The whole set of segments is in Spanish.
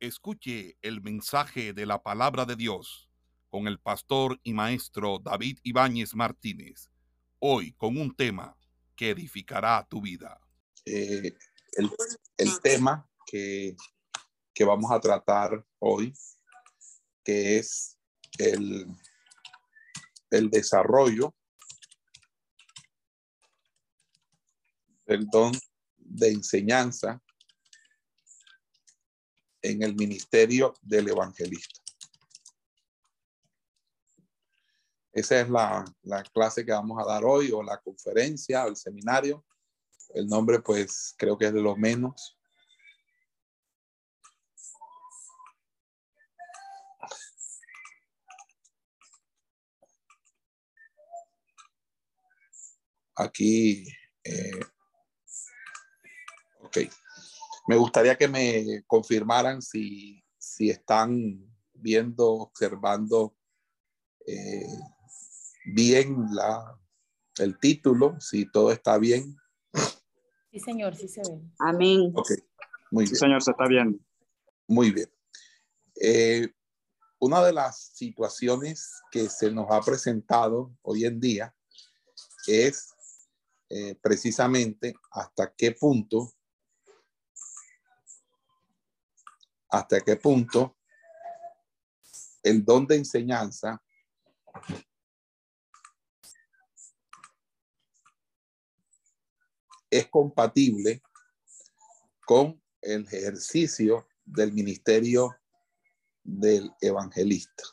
Escuche el mensaje de la palabra de Dios con el pastor y maestro David Ibáñez Martínez. Hoy con un tema que edificará tu vida. Eh, el, tema que, que vamos a tratar hoy, que es el, el desarrollo del don de enseñanza en el ministerio del evangelista. Esa es la, la, clase que vamos a dar hoy o la conferencia o el seminario. El nombre pues creo que es de lo menos. Aquí, eh, ok. Me gustaría que me confirmaran si, si están viendo, observando eh, bien la, el título, si todo está bien. Sí, señor, sí se ve. Amén. Ok, muy bien. Sí, señor, se está viendo. Muy bien. Eh, una de las situaciones que se nos ha presentado hoy en día es eh, precisamente hasta qué punto hasta qué punto el don de enseñanza es compatible con el ejercicio del ministerio del evangelista.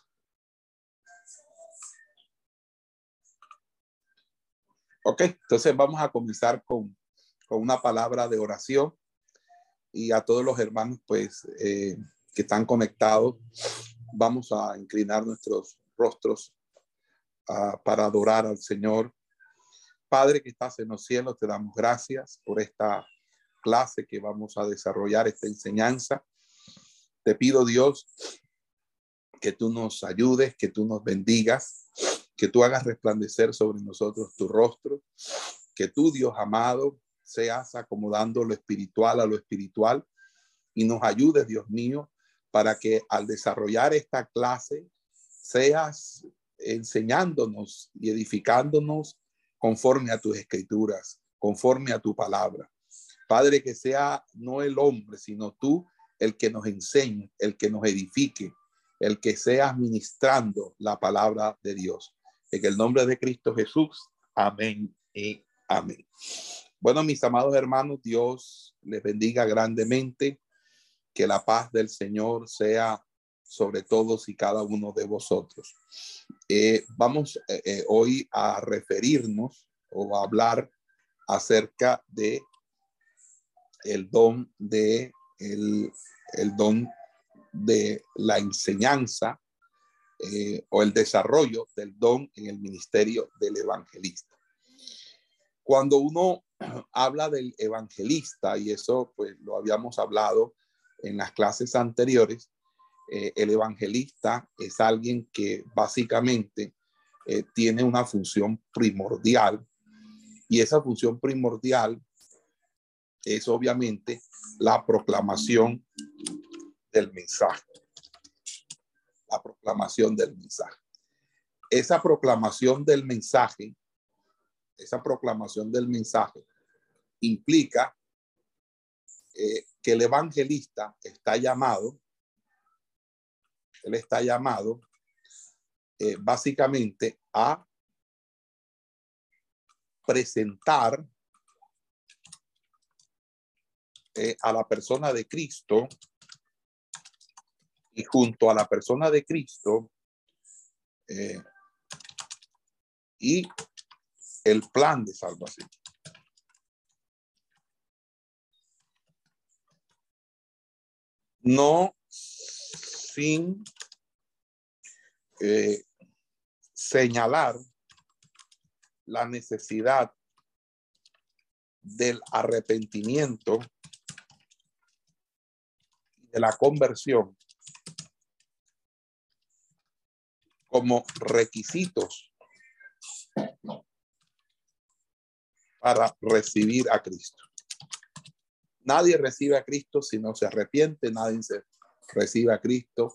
Ok, entonces vamos a comenzar con, con una palabra de oración y a todos los hermanos pues eh, que están conectados, vamos a inclinar nuestros rostros uh, para adorar al Señor. Padre que estás en los cielos, te damos gracias por esta clase que vamos a desarrollar, esta enseñanza. Te pido Dios que tú nos ayudes, que tú nos bendigas, que tú hagas resplandecer sobre nosotros tu rostro, que tú Dios amado seas acomodando lo espiritual a lo espiritual y nos ayudes, Dios mío, para que al desarrollar esta clase seas enseñándonos y edificándonos conforme a tus escrituras, conforme a tu palabra. Padre, que sea no el hombre, sino tú el que nos enseñe, el que nos edifique, el que sea ministrando la palabra de Dios. En el nombre de Cristo Jesús. Amén y amén. Bueno, mis amados hermanos, Dios les bendiga grandemente. Que la paz del Señor sea sobre todos y cada uno de vosotros. Eh, vamos eh, eh, hoy a referirnos o a hablar acerca de el don de el, el don de la enseñanza o el desarrollo del don en el ministerio del evangelista. Cuando uno habla del evangelista, y eso pues lo habíamos hablado en las clases anteriores, eh, el evangelista es alguien que básicamente eh, tiene una función primordial y esa función primordial es obviamente la proclamación del mensaje. La proclamación del mensaje. Esa proclamación del mensaje esa proclamación del mensaje implica eh, que el evangelista está llamado, él está llamado eh, básicamente a presentar eh, a la persona de Cristo y junto a la persona de Cristo y el plan de salvación. No sin eh, señalar la necesidad del arrepentimiento de la conversión como requisitos para recibir a Cristo. Nadie recibe a Cristo si no se arrepiente, nadie se recibe a Cristo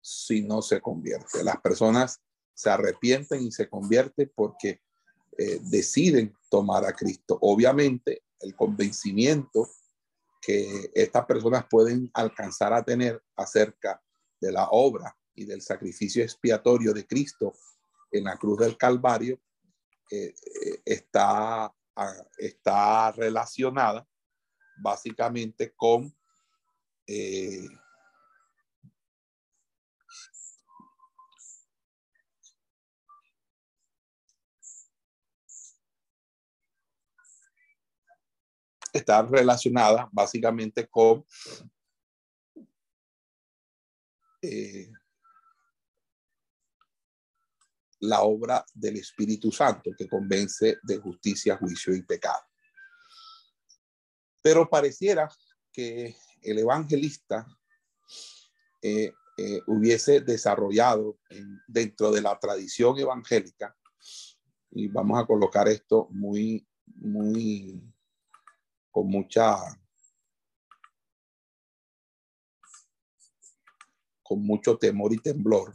si no se convierte. Las personas se arrepienten y se convierten porque eh, deciden tomar a Cristo. Obviamente, el convencimiento que estas personas pueden alcanzar a tener acerca de la obra y del sacrificio expiatorio de Cristo en la cruz del Calvario eh, eh, está, ah, está relacionada básicamente con eh, está relacionada básicamente con eh, la obra del Espíritu Santo que convence de justicia, juicio y pecado. Pero pareciera que el evangelista eh, eh, hubiese desarrollado dentro de la tradición evangélica, y vamos a colocar esto muy, muy, con mucha, con mucho temor y temblor,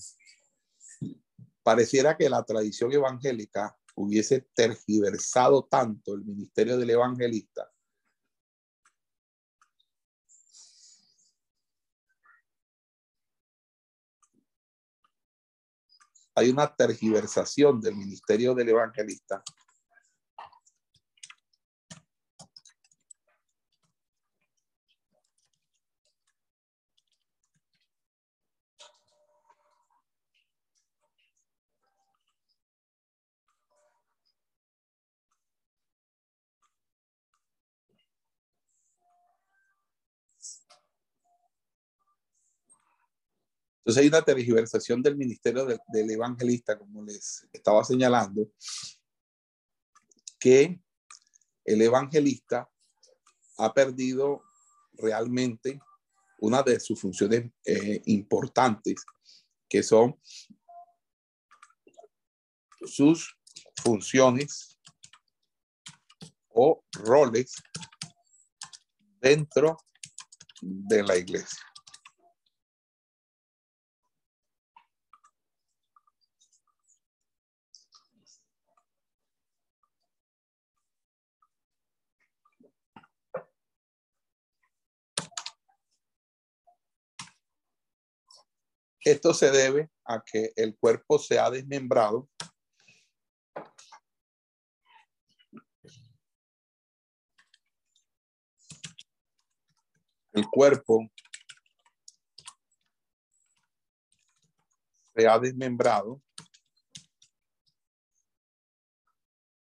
pareciera que la tradición evangélica hubiese tergiversado tanto el ministerio del evangelista hay una tergiversación del ministerio del evangelista Entonces hay una tergiversación del ministerio del evangelista, como les estaba señalando, que el evangelista ha perdido realmente una de sus funciones eh, importantes, que son sus funciones o roles dentro de la iglesia. Esto se debe a que el cuerpo se ha desmembrado. El cuerpo se ha desmembrado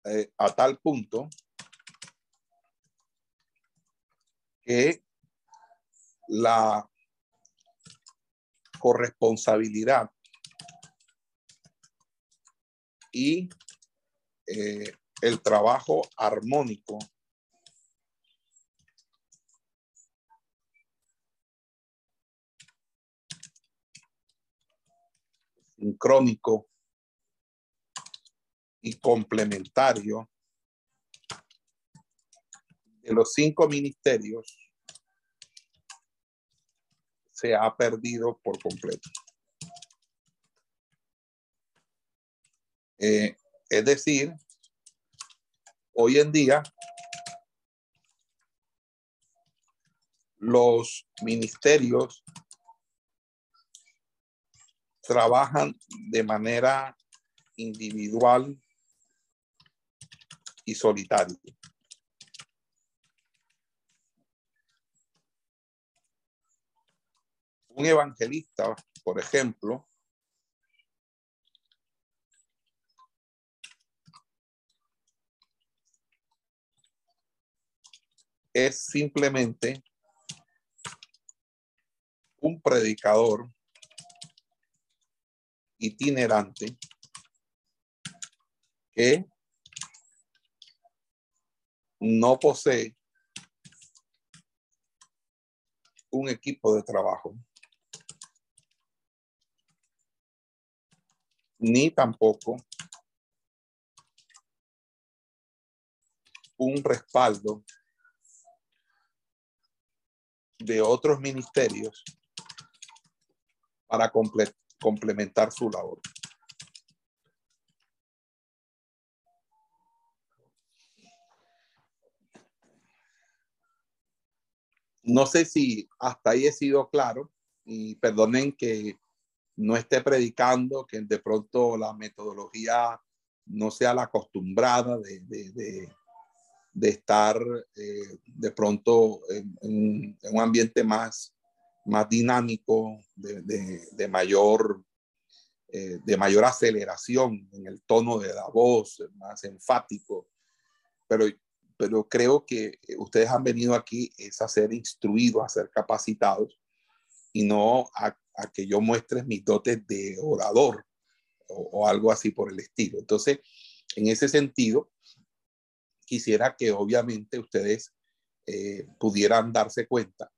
eh, a tal punto que la corresponsabilidad. Y eh, el trabajo armónico. Sincrónico y complementario de los cinco ministerios se ha perdido por completo. Eh, es decir, hoy en día los ministerios trabajan de manera individual y solitaria. Un evangelista, por ejemplo, es simplemente un predicador itinerante que no posee un equipo de trabajo. Ni tampoco un respaldo de otros ministerios para complementar su labor. No sé si hasta ahí he sido claro y perdonen que no esté predicando, que de pronto la metodología no sea la acostumbrada de, de, estar eh, de pronto en, un ambiente más, más dinámico, de, mayor, eh, de mayor aceleración en el tono de la voz, más enfático. Pero, pero creo que ustedes han venido aquí es a ser instruidos, a ser capacitados y no a, que yo muestre mis dotes de orador o, algo así por el estilo. Entonces, en ese sentido, quisiera que obviamente ustedes eh, pudieran darse cuenta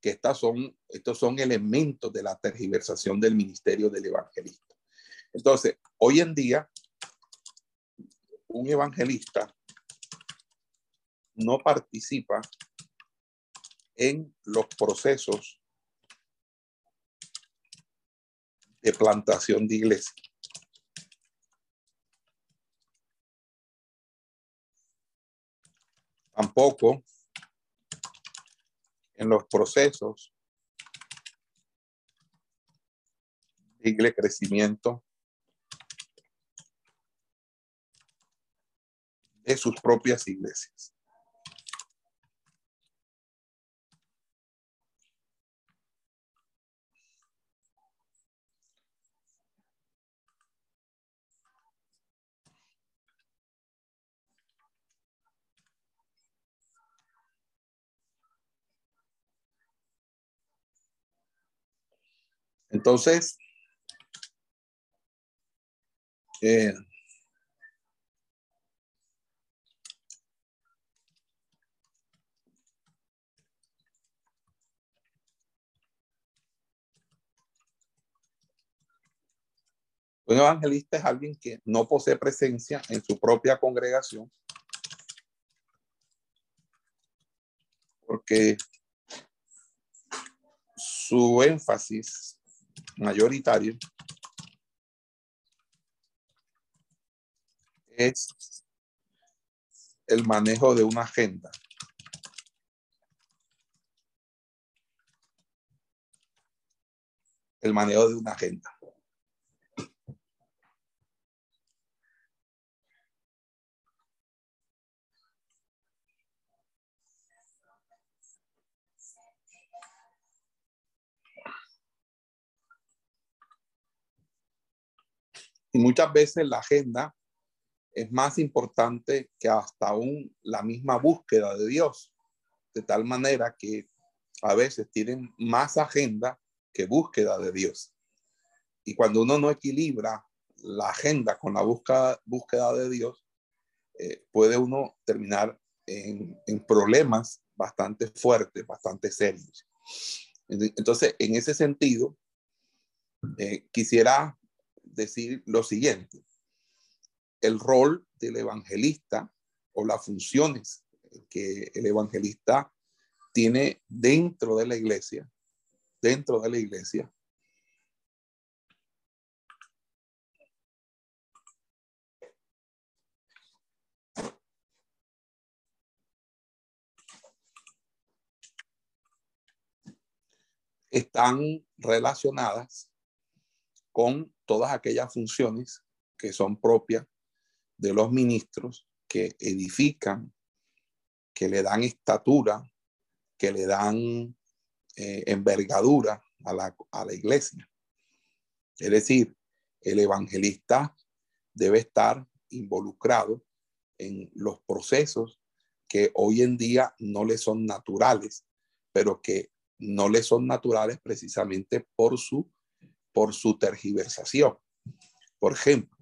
que estas son, estos son elementos de la tergiversación del ministerio del evangelista. Entonces, hoy en día, un evangelista no participa en los procesos de plantación de iglesia. Tampoco en los procesos de crecimiento de sus propias iglesias. Entonces, eh, Un evangelista es alguien que no posee presencia en su propia congregación porque su énfasis mayoritario es el manejo de una agenda. El manejo de una agenda. Y muchas veces la agenda es más importante que hasta aún la misma búsqueda de Dios, de tal manera que a veces tienen más agenda que búsqueda de Dios. Y cuando uno no equilibra la agenda con la búsqueda, búsqueda de Dios, eh, puede uno terminar en, problemas bastante fuertes, bastante serios. Entonces, en ese sentido, eh, quisiera decir lo siguiente. El rol del evangelista o las funciones que el evangelista tiene dentro de la iglesia, dentro de la iglesia, están relacionadas con todas aquellas funciones que son propias de los ministros que edifican, que le dan estatura, que le dan eh, envergadura a la, a la iglesia. Es decir, el evangelista debe estar involucrado en los procesos que hoy en día no le son naturales, pero que no le son naturales precisamente por su por su tergiversación. Por ejemplo,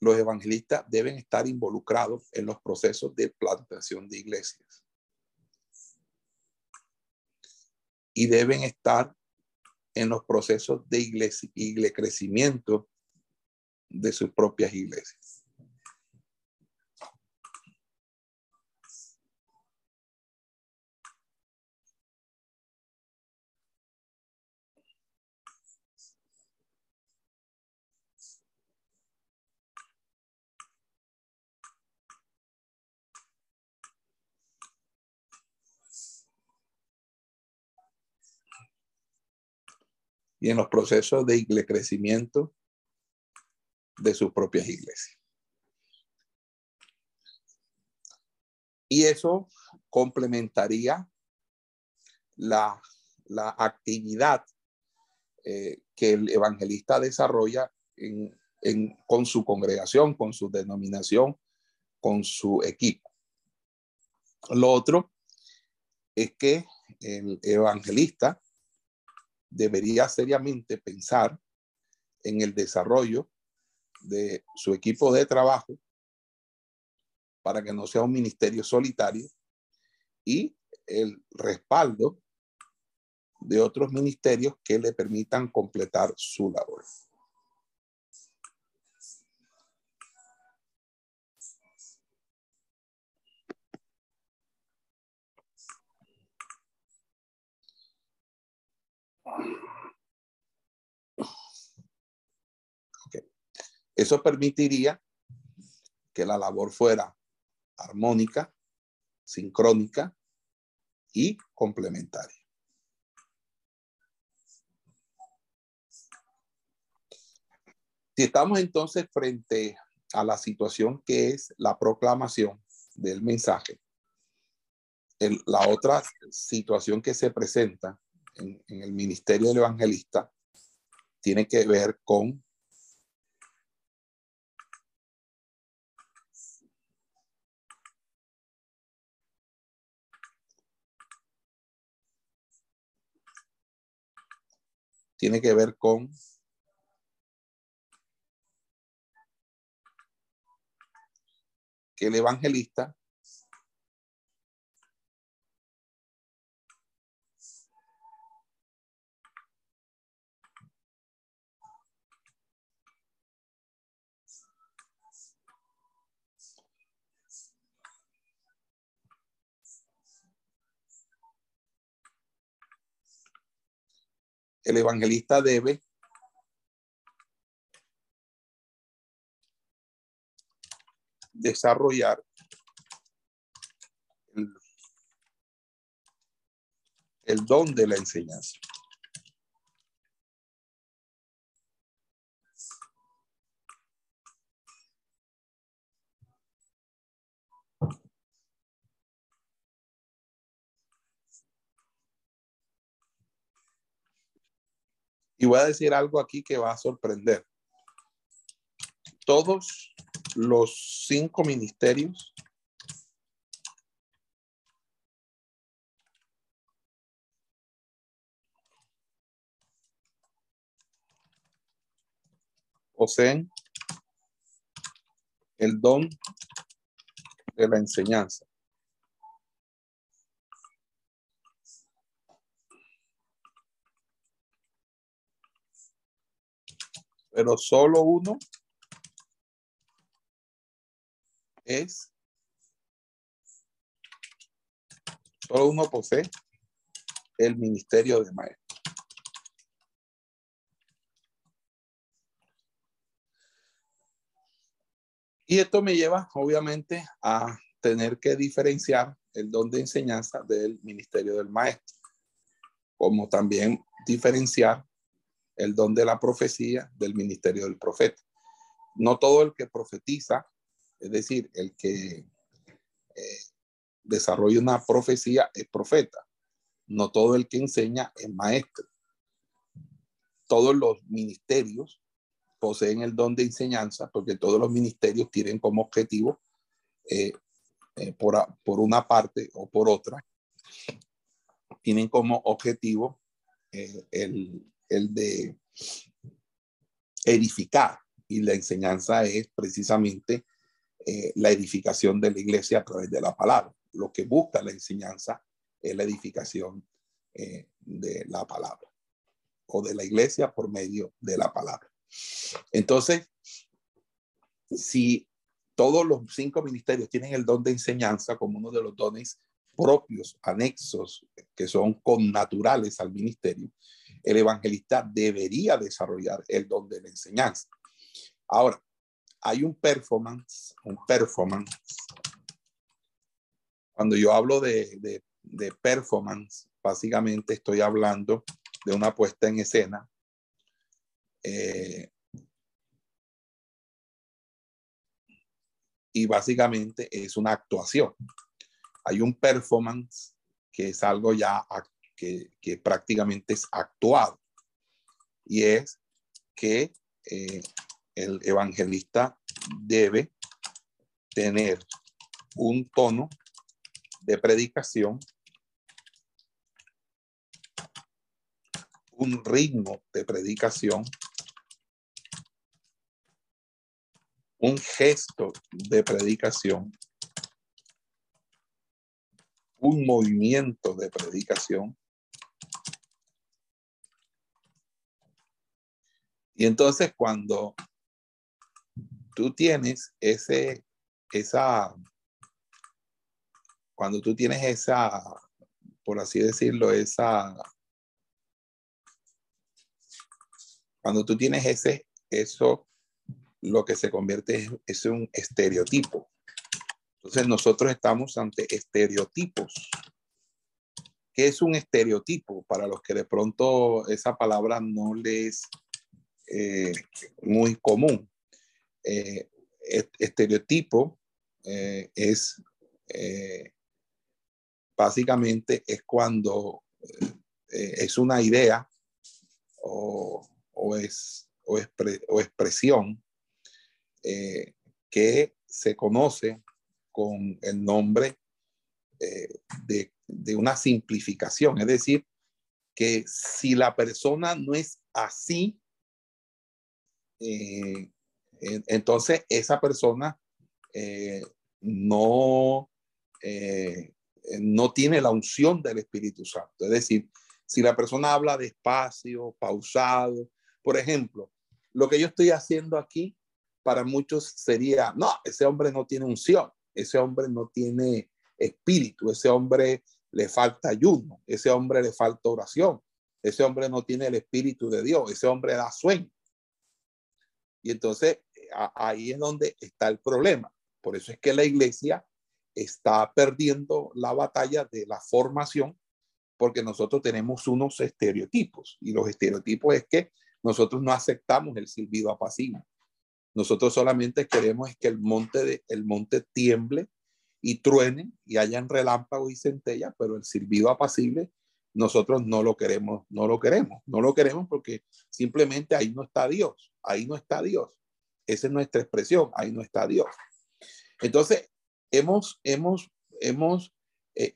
los evangelistas deben estar involucrados en los procesos de plantación de iglesias. Y deben estar en los procesos de crecimiento de sus propias iglesias. Y en los procesos de crecimiento de sus propias iglesias. Y eso complementaría la, actividad eh, que el evangelista desarrolla con su congregación, con su denominación, con su equipo. Lo otro es que el evangelista debería seriamente pensar en el desarrollo de su equipo de trabajo para que no sea un ministerio solitario y el respaldo de otros ministerios que le permitan completar su labor. Eso permitiría que la labor fuera armónica, sincrónica y complementaria. Si estamos entonces frente a la situación que es la proclamación del mensaje, la otra situación que se presenta en, el ministerio del evangelista tiene que ver con tiene que ver con que el evangelista el evangelista debe desarrollar el, don de la enseñanza. Y voy a decir algo aquí que va a sorprender. Todos los cinco ministerios poseen el don de la enseñanza. Pero solo uno es, solo uno posee el ministerio de maestro. Y esto me lleva, obviamente, a tener que diferenciar el don de enseñanza del ministerio del maestro, como también diferenciar el don de la profecía del ministerio del profeta. No todo el que profetiza, es decir, el que eh, desarrolla una profecía es profeta. No todo el que enseña es maestro. Todos los ministerios poseen el don de enseñanza porque todos los ministerios tienen como objetivo, eh, eh, por, por, una parte o por otra, tienen como objetivo el, el de edificar. Y la enseñanza es precisamente eh, la edificación de la iglesia a través de la palabra. Lo que busca la enseñanza es la edificación eh, de la palabra o de la iglesia por medio de la palabra. Entonces, si todos los cinco ministerios tienen el don de enseñanza como uno de los dones propios, anexos, que son connaturales al ministerio, el evangelista debería desarrollar el don de la enseñanza. Ahora, hay un performance, un performance. Cuando yo hablo de, de performance, básicamente estoy hablando de una puesta en escena Eh, y básicamente es una actuación. Hay un performance que es algo ya que, prácticamente es actuado. Y es que eh, el evangelista debe tener un tono de predicación, un ritmo de predicación, un gesto de predicación, un movimiento de predicación. Y entonces cuando tú tienes ese, esa, cuando tú tienes esa, por así decirlo, esa, cuando tú tienes ese, eso, lo que se convierte es, es un estereotipo. Entonces nosotros estamos ante estereotipos. ¿Qué es un estereotipo? Para los que de pronto esa palabra no les eh, muy común. Eh, estereotipo eh, es básicamente es cuando es una idea o, o es, o, expresión que se conoce con el nombre de, de, una simplificación. Es decir, que si la persona no es así, eh, entonces esa persona eh, no, no tiene la unción del Espíritu Santo. Es decir, si la persona habla despacio, pausado, por ejemplo, lo que yo estoy haciendo aquí para muchos sería, no, ese hombre no tiene unción ese hombre no tiene espíritu, ese hombre le falta ayuno, ese hombre le falta oración, ese hombre no tiene el espíritu de Dios, ese hombre da sueño. Y entonces ahí es donde está el problema. Por eso es que la iglesia está perdiendo la batalla de la formación porque nosotros tenemos unos estereotipos y los estereotipos es que nosotros no aceptamos el silbido apacible. Nosotros solamente queremos que el monte, de, el monte tiemble y truene y hayan relámpagos y centellas, pero el silbido apacible nosotros no lo queremos, no lo queremos, no lo queremos porque simplemente ahí no está Dios, ahí no está Dios. Esa es nuestra expresión, ahí no está Dios. Entonces, hemos, hemos, hemos eh,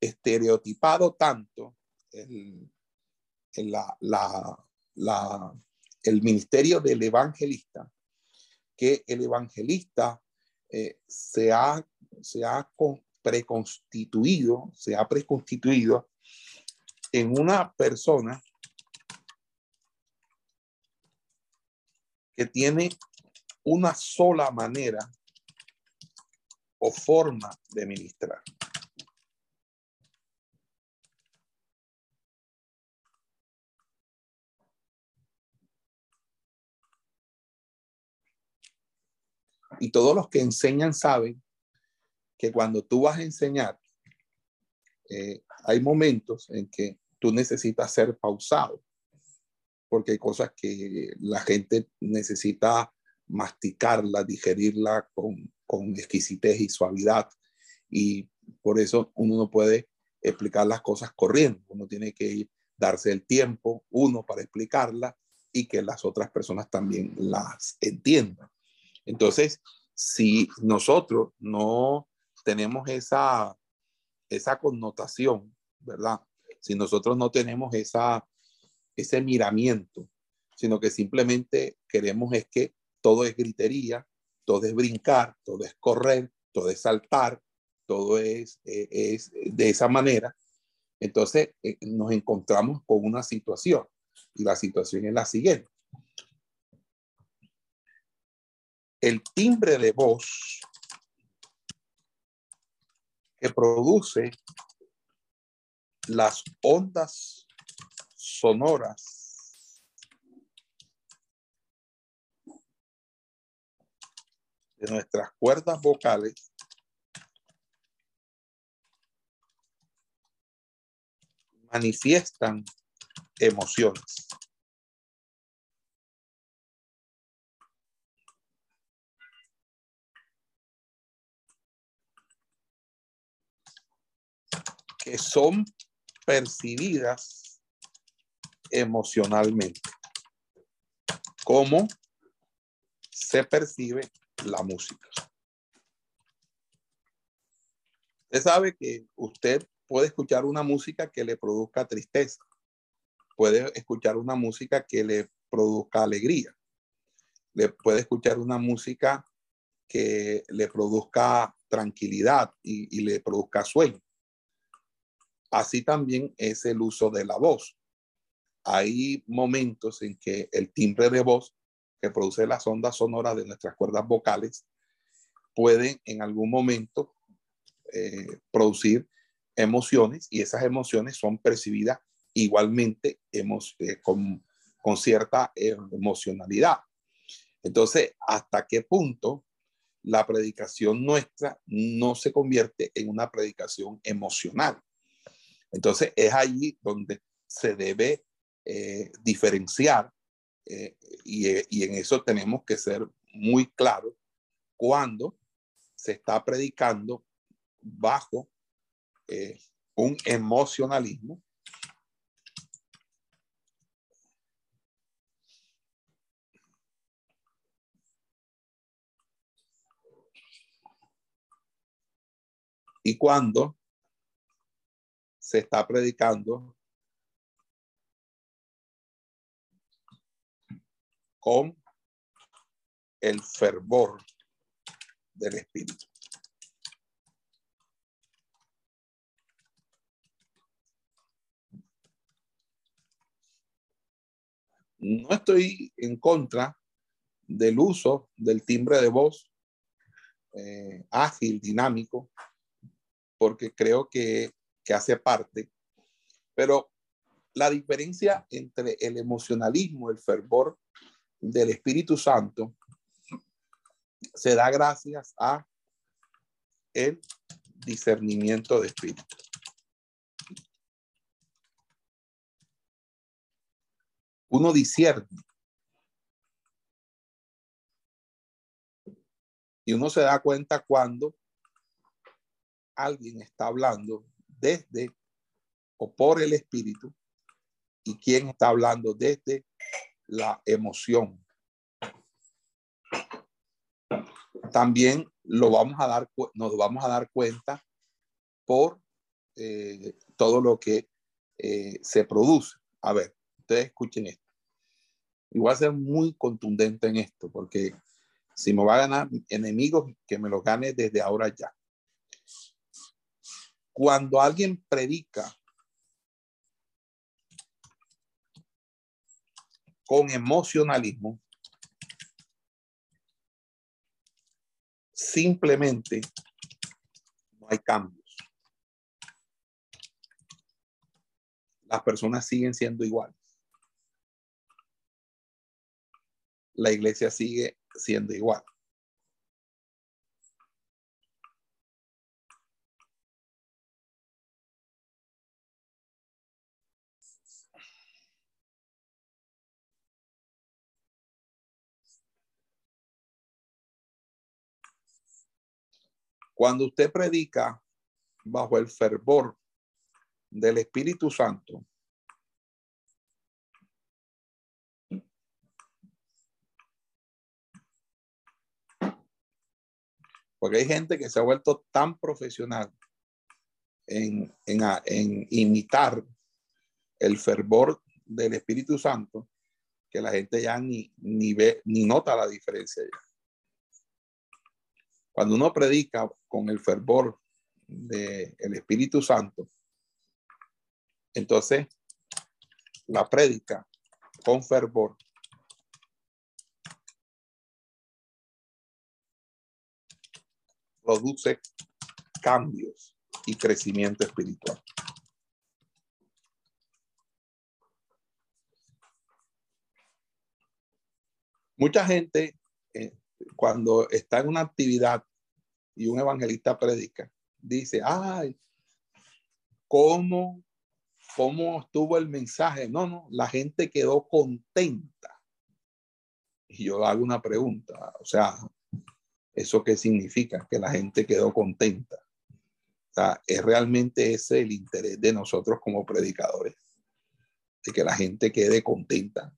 estereotipado tanto el, la, la, la, el ministerio del evangelista que el evangelista eh, se ha, se ha preconstituido, se ha preconstituido en una persona que tiene una sola manera o forma de ministrar. Y todos los que enseñan saben que cuando tú vas a enseñar, eh, hay momentos en que tú necesitas ser pausado, porque hay cosas que la gente necesita masticarla, digerirla con, con exquisitez y suavidad. Y por eso uno no puede explicar las cosas corriendo, uno tiene que darse el tiempo, uno, para explicarla y que las otras personas también las entiendan. Entonces, si nosotros no tenemos esa, esa connotación, ¿verdad? Si nosotros no tenemos esa, ese miramiento, sino que simplemente queremos es que todo es gritería, todo es brincar, todo es correr, todo es saltar, todo es, eh, de esa manera, entonces eh, nos encontramos con una situación y la situación es la siguiente. el timbre de voz que produce las ondas sonoras de nuestras cuerdas vocales manifiestan emociones. que son percibidas emocionalmente. ¿Cómo se percibe la música? Usted sabe que usted puede escuchar una música que le produzca tristeza, puede escuchar una música que le produzca alegría, le puede escuchar una música que le produzca tranquilidad y, y le produzca sueño. Así también es el uso de la voz. Hay momentos en que el timbre de voz que produce las ondas sonoras de nuestras cuerdas vocales pueden en algún momento eh, producir emociones y esas emociones son percibidas igualmente eh, con, con cierta emocionalidad. Entonces, ¿hasta qué punto la predicación nuestra no se convierte en una predicación emocional? Entonces, es allí donde se debe eh, diferenciar eh, y, y, en eso tenemos que ser muy claros cuando se está predicando bajo eh, un emocionalismo y cuando se está predicando con el fervor del Espíritu. No estoy en contra del uso del timbre de voz eh, ágil, dinámico, porque creo que, que hace parte, pero la diferencia entre el emocionalismo, el fervor del Espíritu Santo se da gracias a el discernimiento de espíritu. Uno discierne. Y uno se da cuenta cuando alguien está hablando desde o por el espíritu y quién está hablando desde la emoción. También lo vamos a dar, nos vamos a dar cuenta por eh, todo lo que eh, se produce. A ver, ustedes escuchen esto. Y voy a ser muy contundente en esto, porque si me va a ganar enemigos, que me los gane desde ahora ya. Cuando alguien predica con emocionalismo, simplemente no hay cambios. Las personas siguen siendo iguales. La iglesia sigue siendo igual. Cuando usted predica bajo el fervor del Espíritu Santo, porque hay gente que se ha vuelto tan profesional en, imitar el fervor del Espíritu Santo que la gente ya ni, ni ve, ni nota la diferencia ya. Cuando uno predica con el fervor del Espíritu Santo, entonces la prédica con fervor produce cambios y crecimiento espiritual. Mucha gente cuando está en una actividad y un evangelista predica, dice, ay, ¿cómo, cómo estuvo el mensaje? No, no, la gente quedó contenta. Y yo hago una pregunta, o sea, ¿eso qué significa? Que la gente quedó contenta. sea, ¿es realmente ese el interés de nosotros como predicadores? De que la gente quede contenta.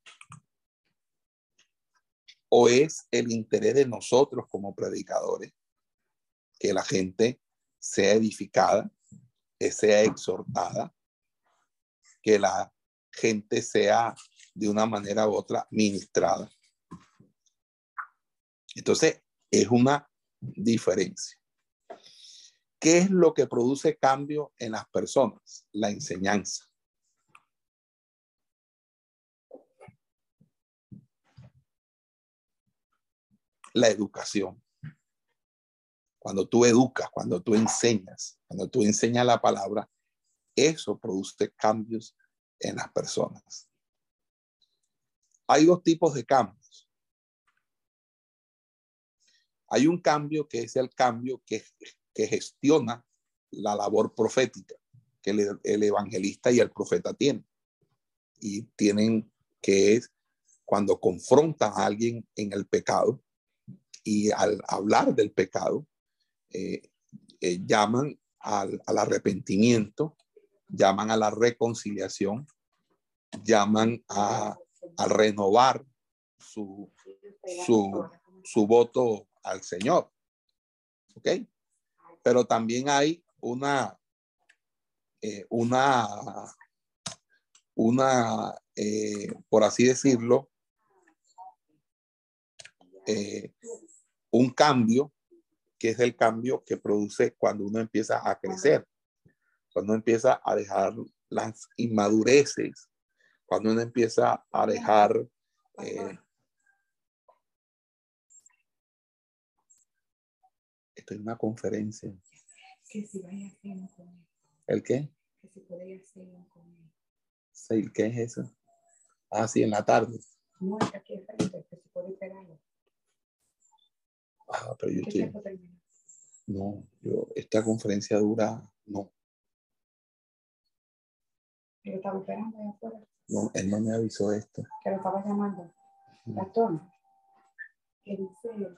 ¿O es el interés de nosotros como predicadores que la gente sea edificada, que sea exhortada, que la gente sea de una manera u otra ministrada? Entonces, es una diferencia. ¿Qué es lo que produce cambio en las personas? La enseñanza. La educación. Cuando tú educas, cuando tú enseñas, cuando tú enseñas la palabra, eso produce cambios en las personas. Hay dos tipos de cambios. Hay un cambio que es el cambio que que gestiona la labor profética que el, evangelista y el profeta tienen. Y tienen que es cuando confrontan a alguien en el pecado y al hablar del pecado, eh, eh, llaman al, arrepentimiento, llaman a la reconciliación, llaman a, renovar su, su, su voto al Señor. ¿Ok? pero también hay una, eh, una, una eh, por así decirlo, un cambio que es el cambio que produce cuando uno empieza a crecer, cuando uno empieza a dejar las inmadureces, cuando uno empieza a dejar estoy en una conferencia. Que si vaya a con él. ¿El qué? Que si puede hacer con él. Sí, ¿Qué es eso? Ah, sí, en la tarde. No, está aquí frente, que se puede pegarlo. Ah, pero yo estoy... No, yo, esta conferencia dura, no. Pero estaba esperando ahí afuera. No, él no me avisó esto. Que lo estaba llamando. Pastor, que dice,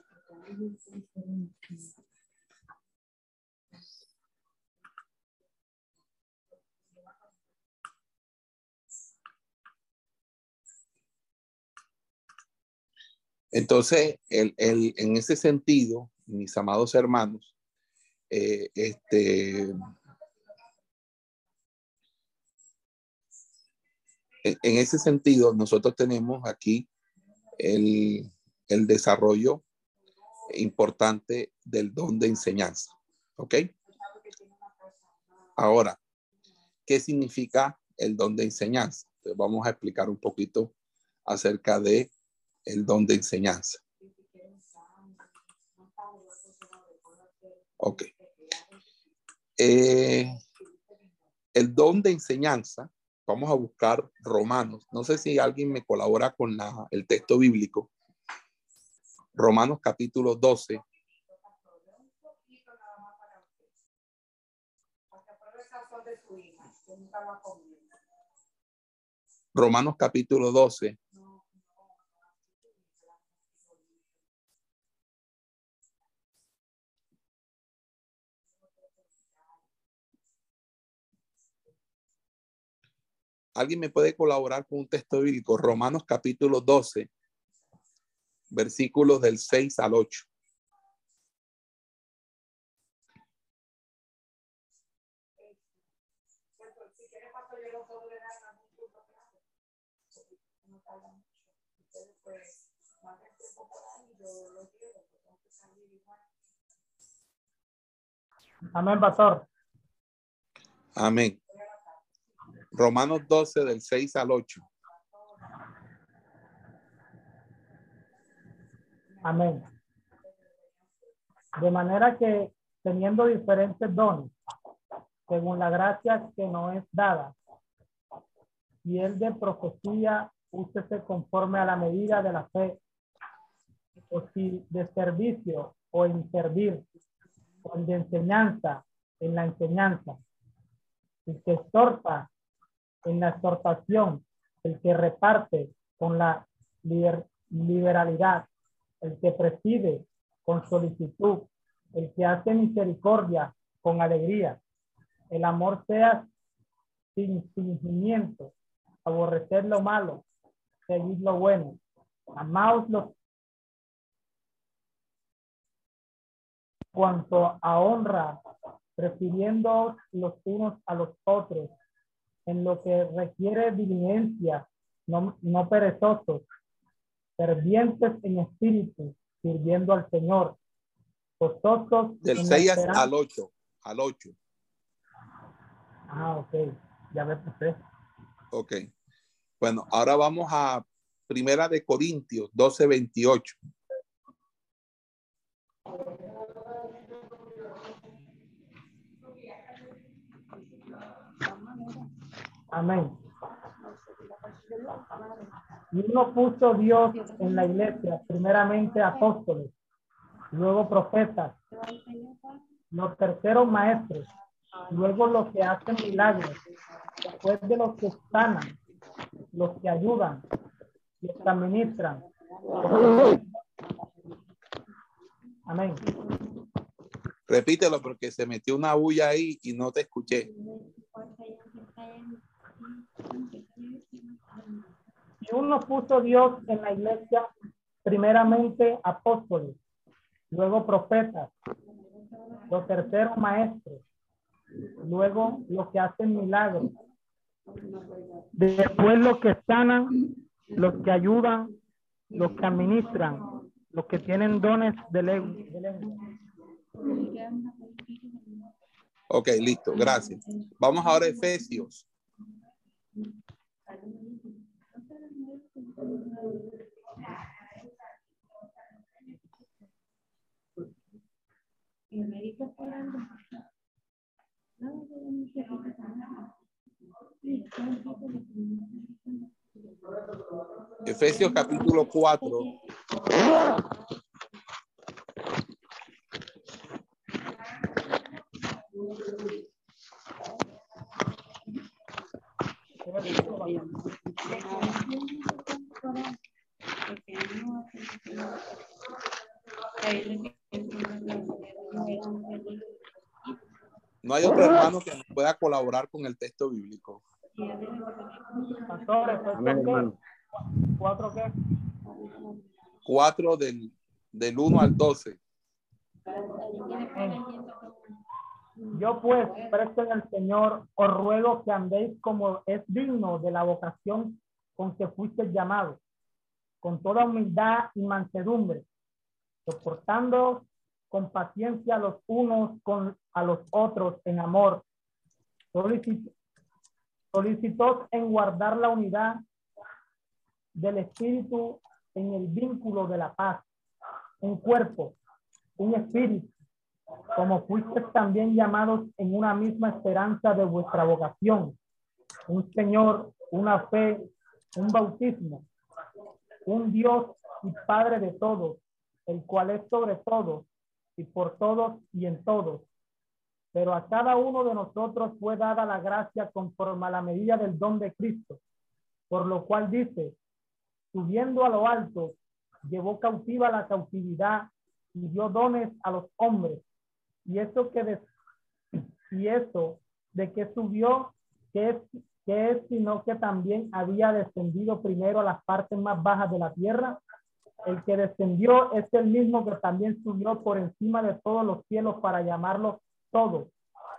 Entonces, el, en ese sentido, mis amados hermanos, eh, este, en ese sentido, nosotros tenemos aquí el, el, desarrollo importante del don de enseñanza. ¿Ok? Ahora, ¿qué significa el don de enseñanza? Vamos a explicar un poquito acerca de el don de enseñanza. Ok. Eh, el don de enseñanza, vamos a buscar Romanos. No sé si alguien me colabora con la, el texto bíblico. Romanos capítulo 12. Romanos capítulo 12. ¿Alguien me puede colaborar con un texto bíblico? Romanos capítulo 12, versículos del 6 al 8. Amén, pastor. Amén. Romanos 12 del 6 al 8. Amén. De manera que teniendo diferentes dones, según la gracia que nos es dada, y el de profecía, úsese conforme a la medida de la fe, o si de servicio o en servir, o de enseñanza en la enseñanza, el que exhorta en la exhortación, el que reparte con la liberalidad, el que preside con solicitud, el que hace misericordia con alegría, El amor sea sin fingimiento, aborrecer lo malo, seguir lo bueno. Amaos los cuanto a honra, prefiriendo los unos a los otros, en lo que requiere diligencia, no, no perezosos, fervientes en espíritu, sirviendo al Señor, gozosos Del en la 6 esperanza. al 8. Al 8. Ah, ok, ya me puse. Ok. Bueno, ahora vamos a Primera de Corintios 12, 28. Amén. Y uno puso Dios en la iglesia, primeramente apóstoles, luego profetas, los terceros maestros, luego los que hacen milagros, después de los que sanan, los que ayudan, los que administran. Amén. Repítelo porque se metió una bulla ahí y no te escuché. Y uno puso Dios en la iglesia, primeramente apóstoles, luego profetas, los terceros maestros, luego los que hacen milagros, después los que sanan, los que ayudan, los que administran, los que tienen dones de lengua. Ok, listo, gracias. Vamos ahora a Efesios. Efesios capítulo 4. No hay otro hermano que nos pueda colaborar con el texto bíblico. Pastores, ¿esto Amén, hermano. ¿Cuatro qué? 4 del, del 1 al 12. Yo pues, presto en el Señor, os ruego que andéis como es digno de la vocación con que fuiste llamado, con toda humildad y mansedumbre, soportando con paciencia los unos con a los otros en amor, solicit- solicitos en guardar la unidad del Espíritu en el vínculo de la paz, un cuerpo, un espíritu, como fuiste también llamados en una misma esperanza de vuestra vocación, un Señor, una fe, un bautismo, un Dios y Padre de todos, el cual es sobre todos y por todos y en todos. Pero a cada uno de nosotros fue dada la gracia conforme a la medida del don de Cristo, por lo cual dice, subiendo a lo alto, llevó cautiva la cautividad y dio dones a los hombres. Y eso que de, y eso de que subió, que es, que es sino que también había descendido primero a las partes más bajas de la tierra. El que descendió es el mismo que también subió por encima de todos los cielos para llamarlos todos.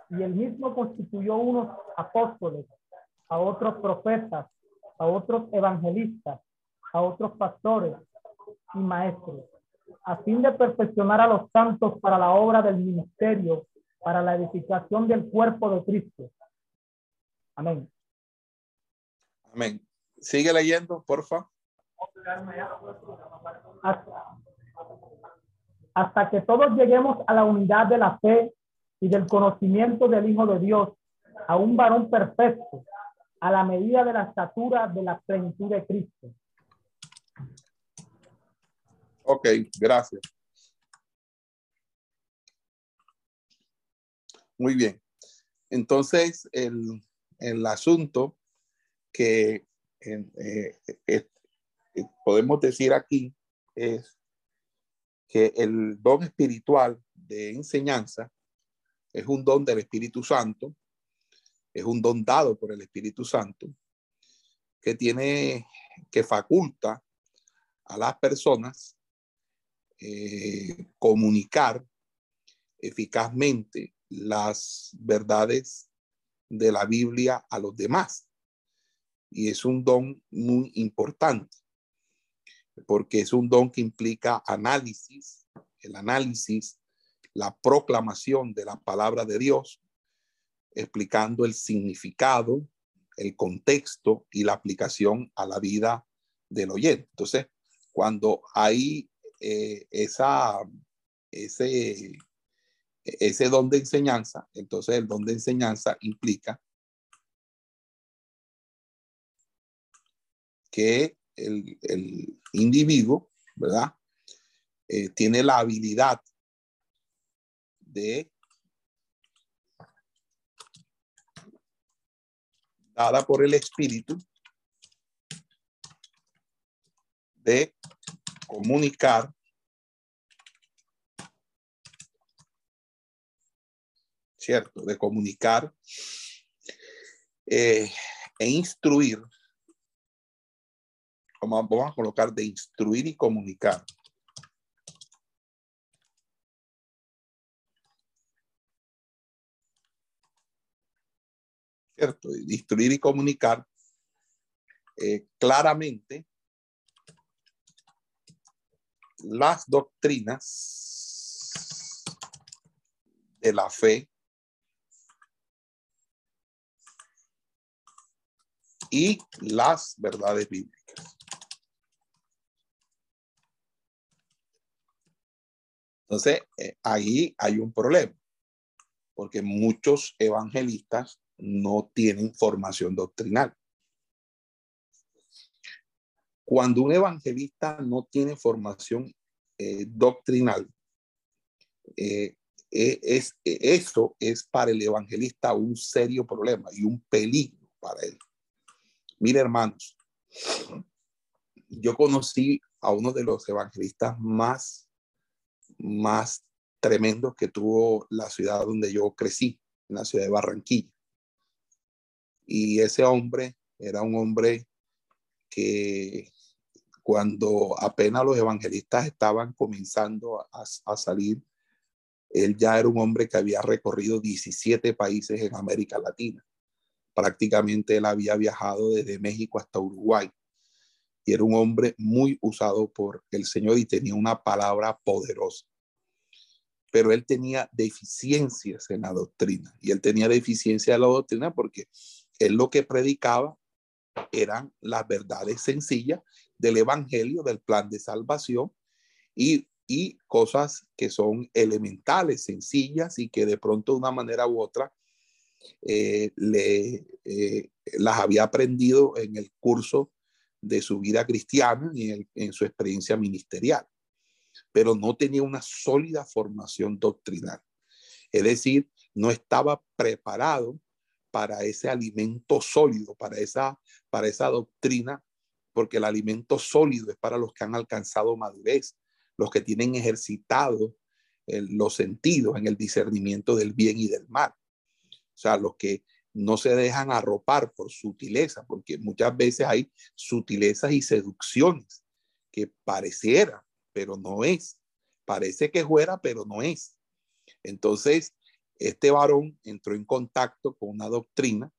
Y el mismo constituyó unos apóstoles, a otros profetas, a otros evangelistas, a otros pastores y maestros, a fin de perfeccionar a los santos para la obra del ministerio, para la edificación del cuerpo de Cristo. Amén. Amén. Sigue leyendo, porfa. Hasta, que todos lleguemos a la unidad de la fe y del conocimiento del Hijo de Dios, a un varón perfecto, a la medida de la estatura de la plenitud de Cristo. Ok, gracias. Muy bien. Entonces, el, el asunto que eh, eh, podemos decir aquí que el don espiritual de enseñanza es un don del Espíritu Santo es un don dado por el Espíritu Santo que tiene, que faculta a las personas eh, comunicar eficazmente las verdades de la Biblia a los demás. Y es un don muy importante, porque es un don que implica análisis, el análisis, la proclamación de la palabra de Dios, explicando el significado, el contexto y la aplicación a la vida del oyente. Entonces, cuando hay eh, esa, ese, ese don de enseñanza, entonces el don de enseñanza implica que el, individuo, ¿verdad? Eh, tiene la habilidad de dada por el Espíritu de comunicar ¿cierto? De comunicar eh, e instruir, vamos a colocar, de instruir y comunicar. ¿Cierto? Instruir y comunicar eh, claramente las doctrinas de la fe y las verdades bíblicas. Entonces, eh, ahí hay un problema, porque muchos evangelistas no tienen formación doctrinal. Cuando un evangelista no tiene formación eh, doctrinal, eh, es, eso es para el evangelista un serio problema y un peligro para él. Mire, hermanos, yo conocí a uno de los evangelistas más, más tremendos que tuvo la ciudad donde yo crecí, en la ciudad de Barranquilla. Y ese hombre era un hombre que cuando apenas los evangelistas estaban comenzando a, salir, él ya era un hombre que había recorrido 17 países en América Latina prácticamente él había viajado desde México hasta Uruguay y era un hombre muy usado por el Señor y tenía una palabra poderosa. Pero él tenía deficiencias en la doctrina y él tenía deficiencia en la doctrina porque él lo que predicaba eran las verdades sencillas del evangelio, del plan de salvación y, y cosas que son elementales, sencillas y que de pronto de una manera u otra eh, le, eh, las había aprendido en el curso de su vida cristiana y en, su experiencia ministerial, pero no tenía una sólida formación doctrinal. Es decir, no estaba preparado para ese alimento sólido, para esa, para esa doctrina, porque el alimento sólido es para los que han alcanzado madurez, los que tienen ejercitado los sentidos en el discernimiento del bien y del mal. O sea, los que no se dejan arropar por sutileza, porque muchas veces hay sutilezas y seducciones que pareciera, pero no es. Parece que fuera, pero no es. Entonces, este varón entró en contacto con una doctrina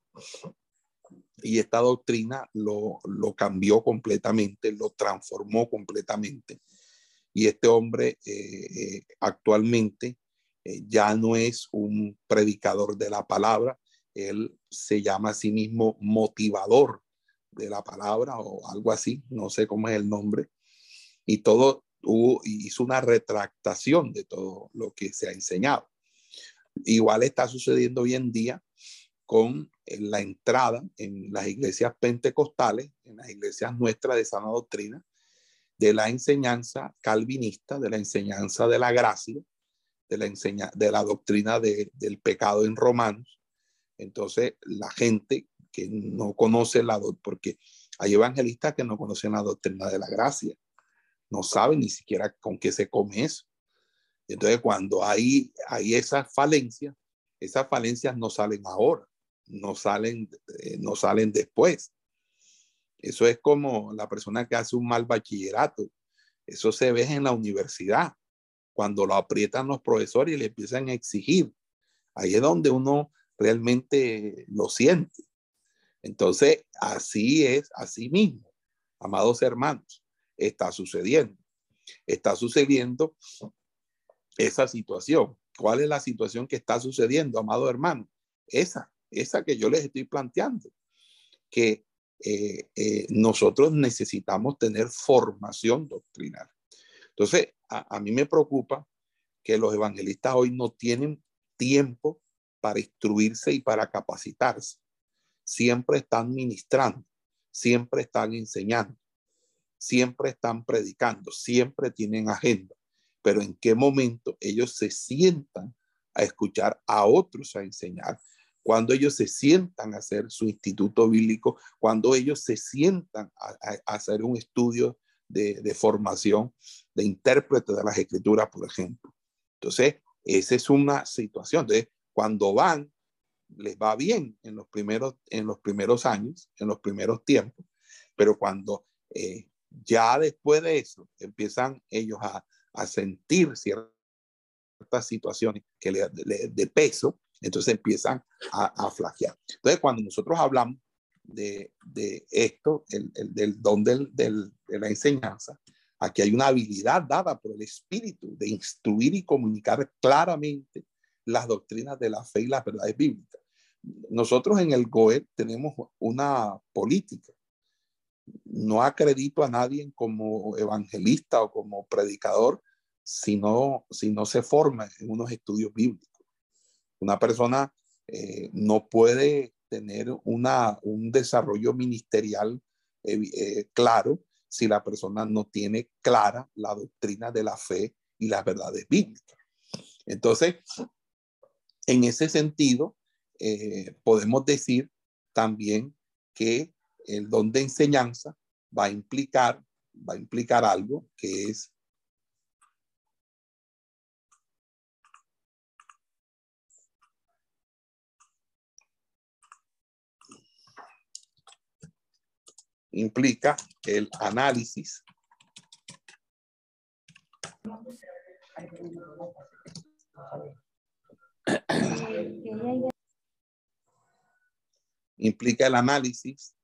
y esta doctrina lo, lo cambió completamente, lo transformó completamente. Y este hombre eh, eh, actualmente eh, ya no es un predicador de la palabra, él se llama a sí mismo motivador de la palabra o algo así, no sé cómo es el nombre, y todo hubo, hizo una retractación de todo lo que se ha enseñado. Igual está sucediendo hoy en día con la entrada en las iglesias pentecostales, en las iglesias nuestras de sana doctrina, de la enseñanza calvinista, de la enseñanza de la gracia, de la, enseña, de la doctrina de, del pecado en Romanos. Entonces, la gente que no conoce la doctrina, porque hay evangelistas que no conocen la doctrina de la gracia, no saben ni siquiera con qué se come eso. Entonces, cuando hay, hay esas falencias, esas falencias no salen ahora, no salen, eh, no salen después. Eso es como la persona que hace un mal bachillerato. Eso se ve en la universidad, cuando lo aprietan los profesores y le empiezan a exigir. Ahí es donde uno realmente lo siente. Entonces, así es, así mismo, amados hermanos, está sucediendo. Está sucediendo esa situación. ¿Cuál es la situación que está sucediendo, amado hermano? Esa, esa que yo les estoy planteando, que eh, eh, nosotros necesitamos tener formación doctrinal. Entonces, a, mí me preocupa que los evangelistas hoy no tienen tiempo para instruirse y para capacitarse. Siempre están ministrando, siempre están enseñando, siempre están predicando, siempre tienen agenda. Pero en qué momento ellos se sientan a escuchar a otros a enseñar, cuando ellos se sientan a hacer su instituto bíblico, cuando ellos se sientan a, hacer un estudio de, formación de intérprete de las escrituras, por ejemplo. Entonces, esa es una situación. Entonces, cuando van, les va bien en los primeros, en los primeros años, en los primeros tiempos, pero cuando eh, ya después de eso empiezan ellos a, sentir ciertas situaciones que de peso, entonces empiezan a, a flaquear. Entonces, cuando nosotros hablamos de, de esto, el, el, del don del, del, de la enseñanza, aquí hay una habilidad dada por el Espíritu de instruir y comunicar claramente las doctrinas de la fe y las verdades bíblicas. Nosotros en el GOE tenemos una política. No acredito a nadie como evangelista o como predicador si no, si no se forma en unos estudios bíblicos. Una persona eh, no puede tener una, un desarrollo ministerial eh, eh, claro si la persona no tiene clara la doctrina de la fe y las verdades bíblicas. Entonces, en ese sentido, podemos decir también que el don de enseñanza va a implicar, va a implicar algo que es implica el análisis. Implica el análisis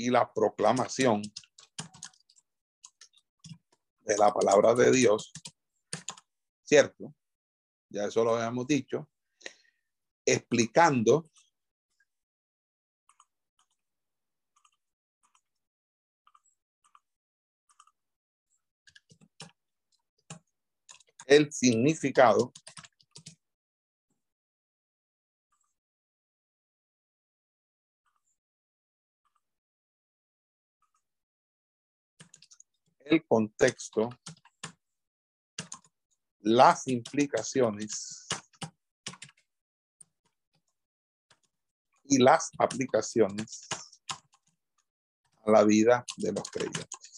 y la proclamación de la palabra de Dios, ¿cierto? Ya eso lo habíamos dicho, explicando el significado el contexto, las implicaciones y las aplicaciones a la vida de los creyentes.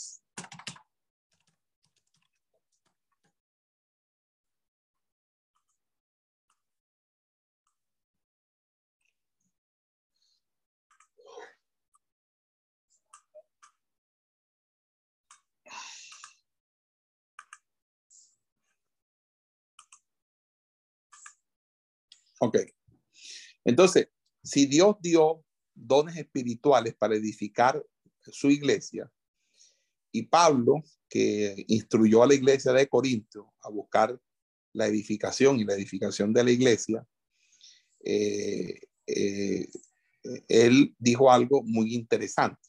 Ok. Entonces, si Dios dio dones espirituales para edificar su iglesia, y Pablo, que instruyó a la iglesia de Corinto a buscar la edificación y la edificación de la iglesia, eh, eh, él dijo algo muy interesante.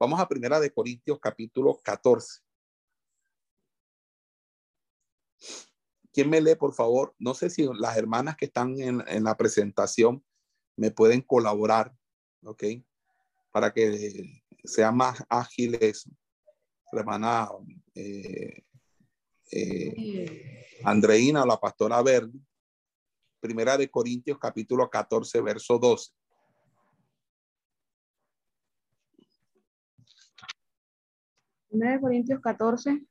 Vamos a primera de Corintios capítulo 14. ¿Quién me lee, por favor? No sé si las hermanas que están en, la presentación me pueden colaborar, ¿ok? Para que sea más ágil eso. La hermana eh, eh, Andreina o la pastora Verde. Primera de Corintios, capítulo 14, verso 12. Primera de Corintios 14.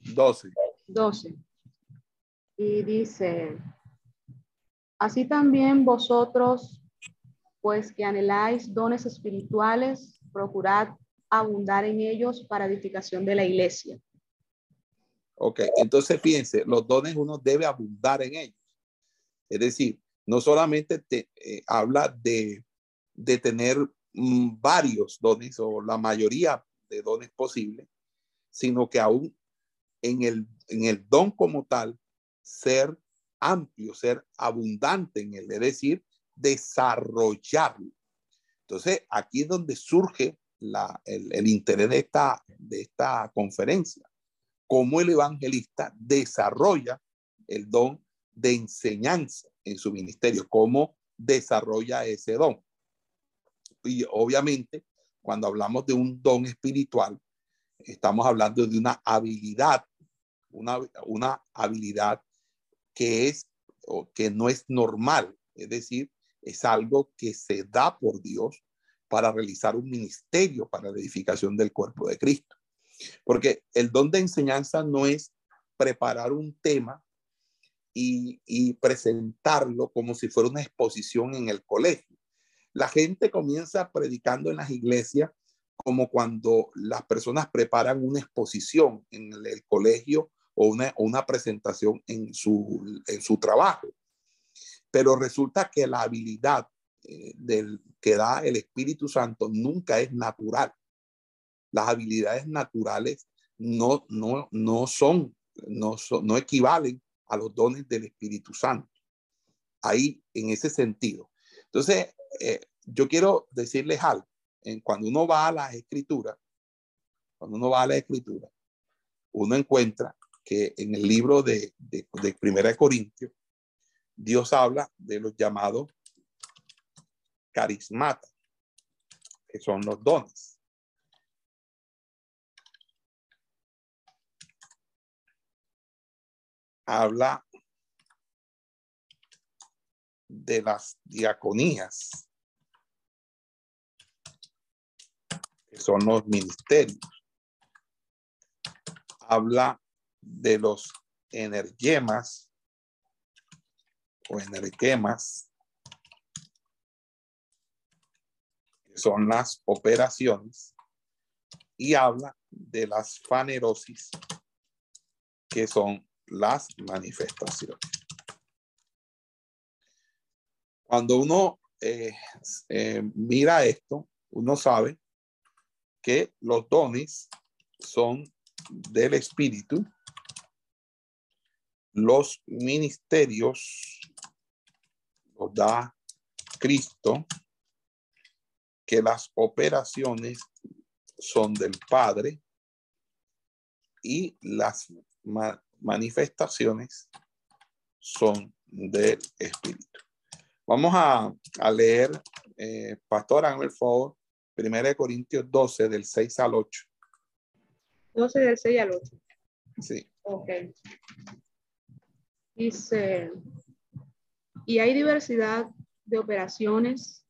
12. 12. Y dice, así también vosotros, pues que anheláis dones espirituales, procurad abundar en ellos para edificación de la iglesia. Ok, entonces fíjense, los dones uno debe abundar en ellos. Es decir, no solamente te eh, habla de, de tener mm, varios dones o la mayoría de dones posibles, sino que aún en el, en el don como tal, ser amplio, ser abundante en él, es decir, desarrollarlo. Entonces, aquí es donde surge el, el, interés de esta, de esta conferencia cómo el evangelista desarrolla el don de enseñanza en su ministerio, cómo desarrolla ese don. Y obviamente, cuando hablamos de un don espiritual, estamos hablando de una habilidad, una, una habilidad que es o que no es normal, es decir, es algo que se da por Dios para realizar un ministerio para la edificación del cuerpo de Cristo. Porque el don de enseñanza no es preparar un tema y, y, presentarlo como si fuera una exposición en el colegio. La gente comienza predicando en las iglesias como cuando las personas preparan una exposición en el, el colegio o una, una presentación en su, en su trabajo. Pero resulta que la habilidad eh, del, que da el Espíritu Santo nunca es natural las habilidades naturales no, no, no son, no, no equivalen a los dones del Espíritu Santo. Ahí, en ese sentido. Entonces, eh, yo quiero decirles algo. En, cuando uno va a las escrituras, cuando uno va a la escritura, uno encuentra que en el libro de, de, Primera de Corintios, Dios habla de los llamados carismatas, que son los dones. habla de las diaconías, que son los ministerios. Habla de los energemas o energemas, que son las operaciones, y habla de las fanerosis, que son las manifestaciones. Cuando uno eh, eh, mira esto, uno sabe que los dones son del Espíritu, los ministerios los da Cristo, que las operaciones son del Padre y las manifestaciones son del Espíritu. Vamos a, a leer, eh, Pastor, el favor, 1 Corintios 12, del 6 al 8. 12 del 6 al 8. Sí. Ok. Dice, y hay diversidad de operaciones,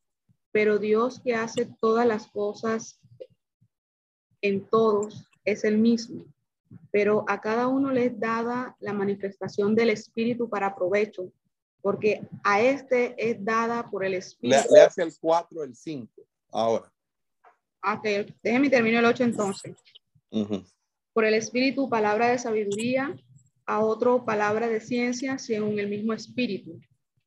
pero Dios que hace todas las cosas en todos es el mismo pero a cada uno le es dada la manifestación del Espíritu para provecho, porque a este es dada por el Espíritu. Le, le hace el 4, el 5, ahora. Ok, déjeme terminar el 8 entonces. Uh -huh. Por el Espíritu, palabra de sabiduría, a otro palabra de ciencia, según el mismo Espíritu.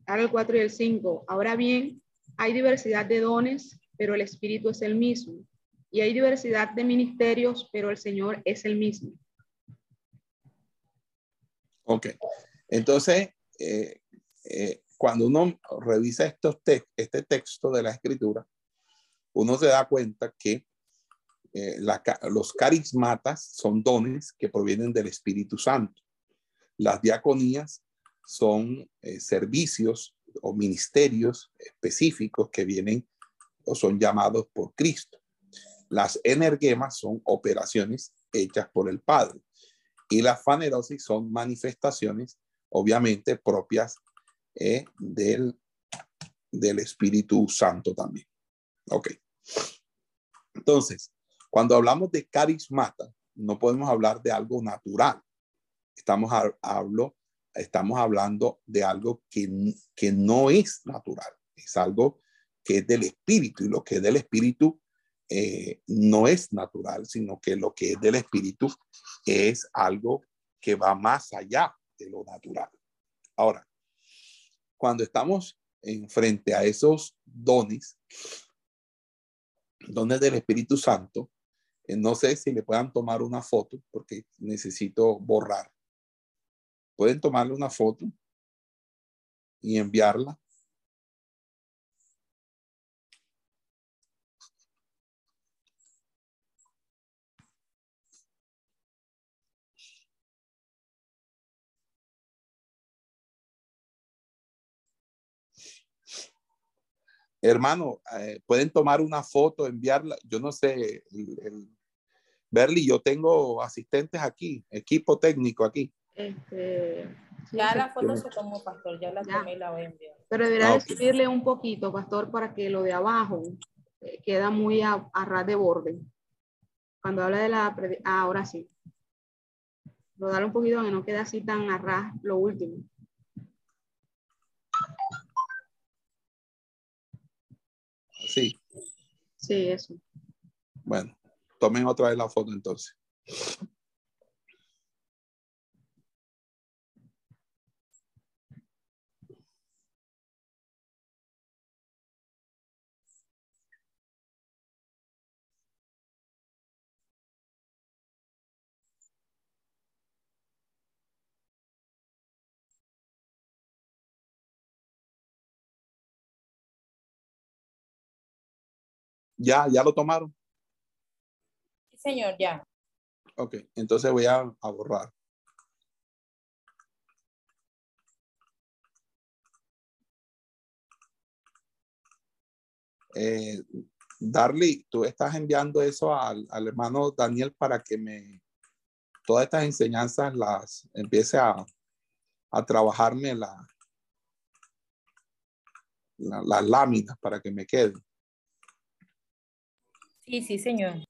Ahora el 4 y el 5. Ahora bien, hay diversidad de dones, pero el Espíritu es el mismo. Y hay diversidad de ministerios, pero el Señor es el mismo. Ok, entonces, eh, eh, cuando uno revisa estos te este texto de la escritura, uno se da cuenta que eh, los carismatas son dones que provienen del Espíritu Santo. Las diaconías son eh, servicios o ministerios específicos que vienen o son llamados por Cristo. Las energemas son operaciones hechas por el Padre. Y las fanerosis son manifestaciones, obviamente, propias eh, del, del Espíritu Santo también. Ok. Entonces, cuando hablamos de carismata, no podemos hablar de algo natural. Estamos hablo estamos hablando de algo que, que no es natural, es algo que es del espíritu y lo que es del espíritu eh, no es natural, sino que lo que es del espíritu es algo que va más allá de lo natural. Ahora, cuando estamos en frente a esos dones, dones del Espíritu Santo, eh, no sé si le puedan tomar una foto porque necesito borrar. Pueden tomarle una foto y enviarla. hermano, eh, pueden tomar una foto, enviarla. Yo no sé, el, Berly, yo tengo asistentes aquí, equipo técnico aquí. Este, ya la foto se tomó, pastor, ya la tomé y la voy a enviar. Pero deberá okay. un poquito, pastor, para que lo de abajo eh, queda muy a, a, ras de borde. Cuando habla de la... Ah, ahora sí. Lo darle un poquito que no quede así tan a ras lo último. Sí. Sí, eso. Bueno, tomen otra vez la foto entonces. ¿Ya, ya lo tomaron? Sí, señor, ya. Ok, entonces voy a, a borrar. Eh, Darly, tú estás enviando eso al, al, hermano Daniel para que me todas estas enseñanzas las empiece a, a trabajarme la, la, las láminas para que me queden. Sí, sí, señor.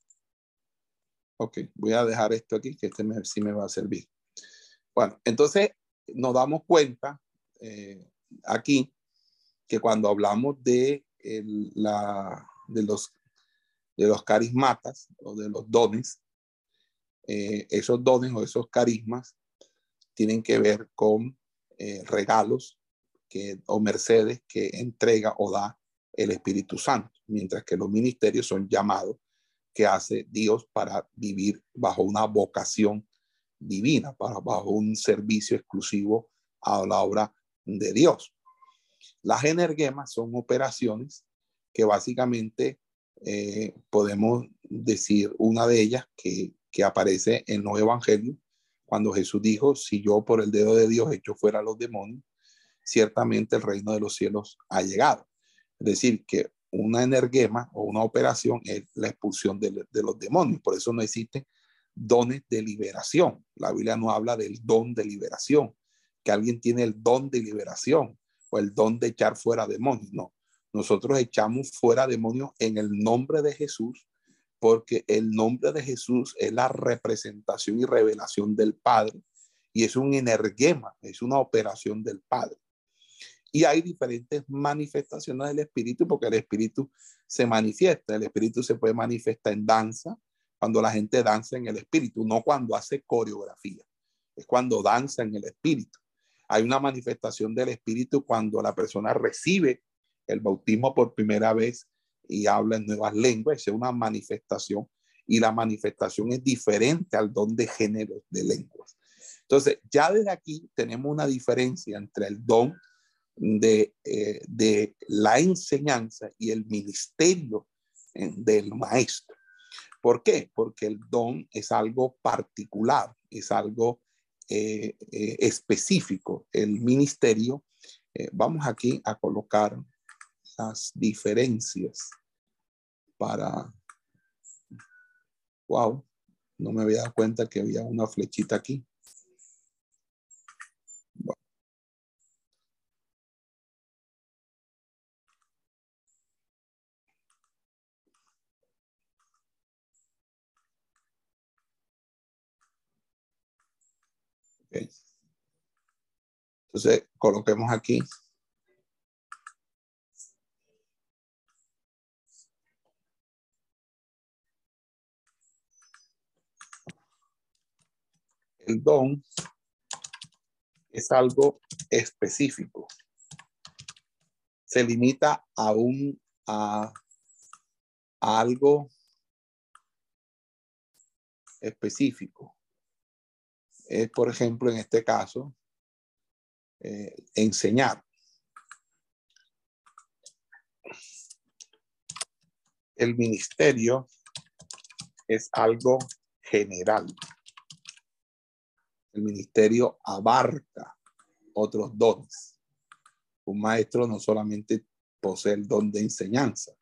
Ok, voy a dejar esto aquí, que este sí me va a servir. Bueno, entonces nos damos cuenta eh, aquí que cuando hablamos de, la, de, los, de los carismatas o de los dones, eh, esos dones o esos carismas tienen que ver con eh, regalos que, o mercedes que entrega o da el Espíritu Santo, mientras que los ministerios son llamados que hace Dios para vivir bajo una vocación divina, para, bajo un servicio exclusivo a la obra de Dios. Las energemas son operaciones que básicamente eh, podemos decir una de ellas que, que aparece en los evangelios, cuando Jesús dijo, si yo por el dedo de Dios hecho fuera a los demonios, ciertamente el reino de los cielos ha llegado. Es decir, que una energema o una operación es la expulsión de, los demonios. Por eso no existen dones de liberación. La Biblia no habla del don de liberación, que alguien tiene el don de liberación o el don de echar fuera demonios. No, nosotros echamos fuera demonios en el nombre de Jesús, porque el nombre de Jesús es la representación y revelación del Padre y es un energema, es una operación del Padre. Y hay diferentes manifestaciones del espíritu porque el espíritu se manifiesta. El espíritu se puede manifestar en danza, cuando la gente danza en el espíritu, no cuando hace coreografía. Es cuando danza en el espíritu. Hay una manifestación del espíritu cuando la persona recibe el bautismo por primera vez y habla en nuevas lenguas. Es una manifestación y la manifestación es diferente al don de género de lenguas. Entonces, ya desde aquí tenemos una diferencia entre el don de, eh, de la enseñanza y el ministerio eh, del maestro. ¿Por qué? Porque el don es algo particular, es algo eh, específico. El ministerio, vamos aquí a colocar las diferencias para... Wow, no me había dado cuenta que había una flechita aquí. Entonces, coloquemos aquí. El don es algo específico. Se limita a un a, algo específico. Es, por ejemplo, en este caso, eh, enseñar. El ministerio es algo general. El ministerio abarca otros dones. Un maestro no solamente posee el don de enseñanza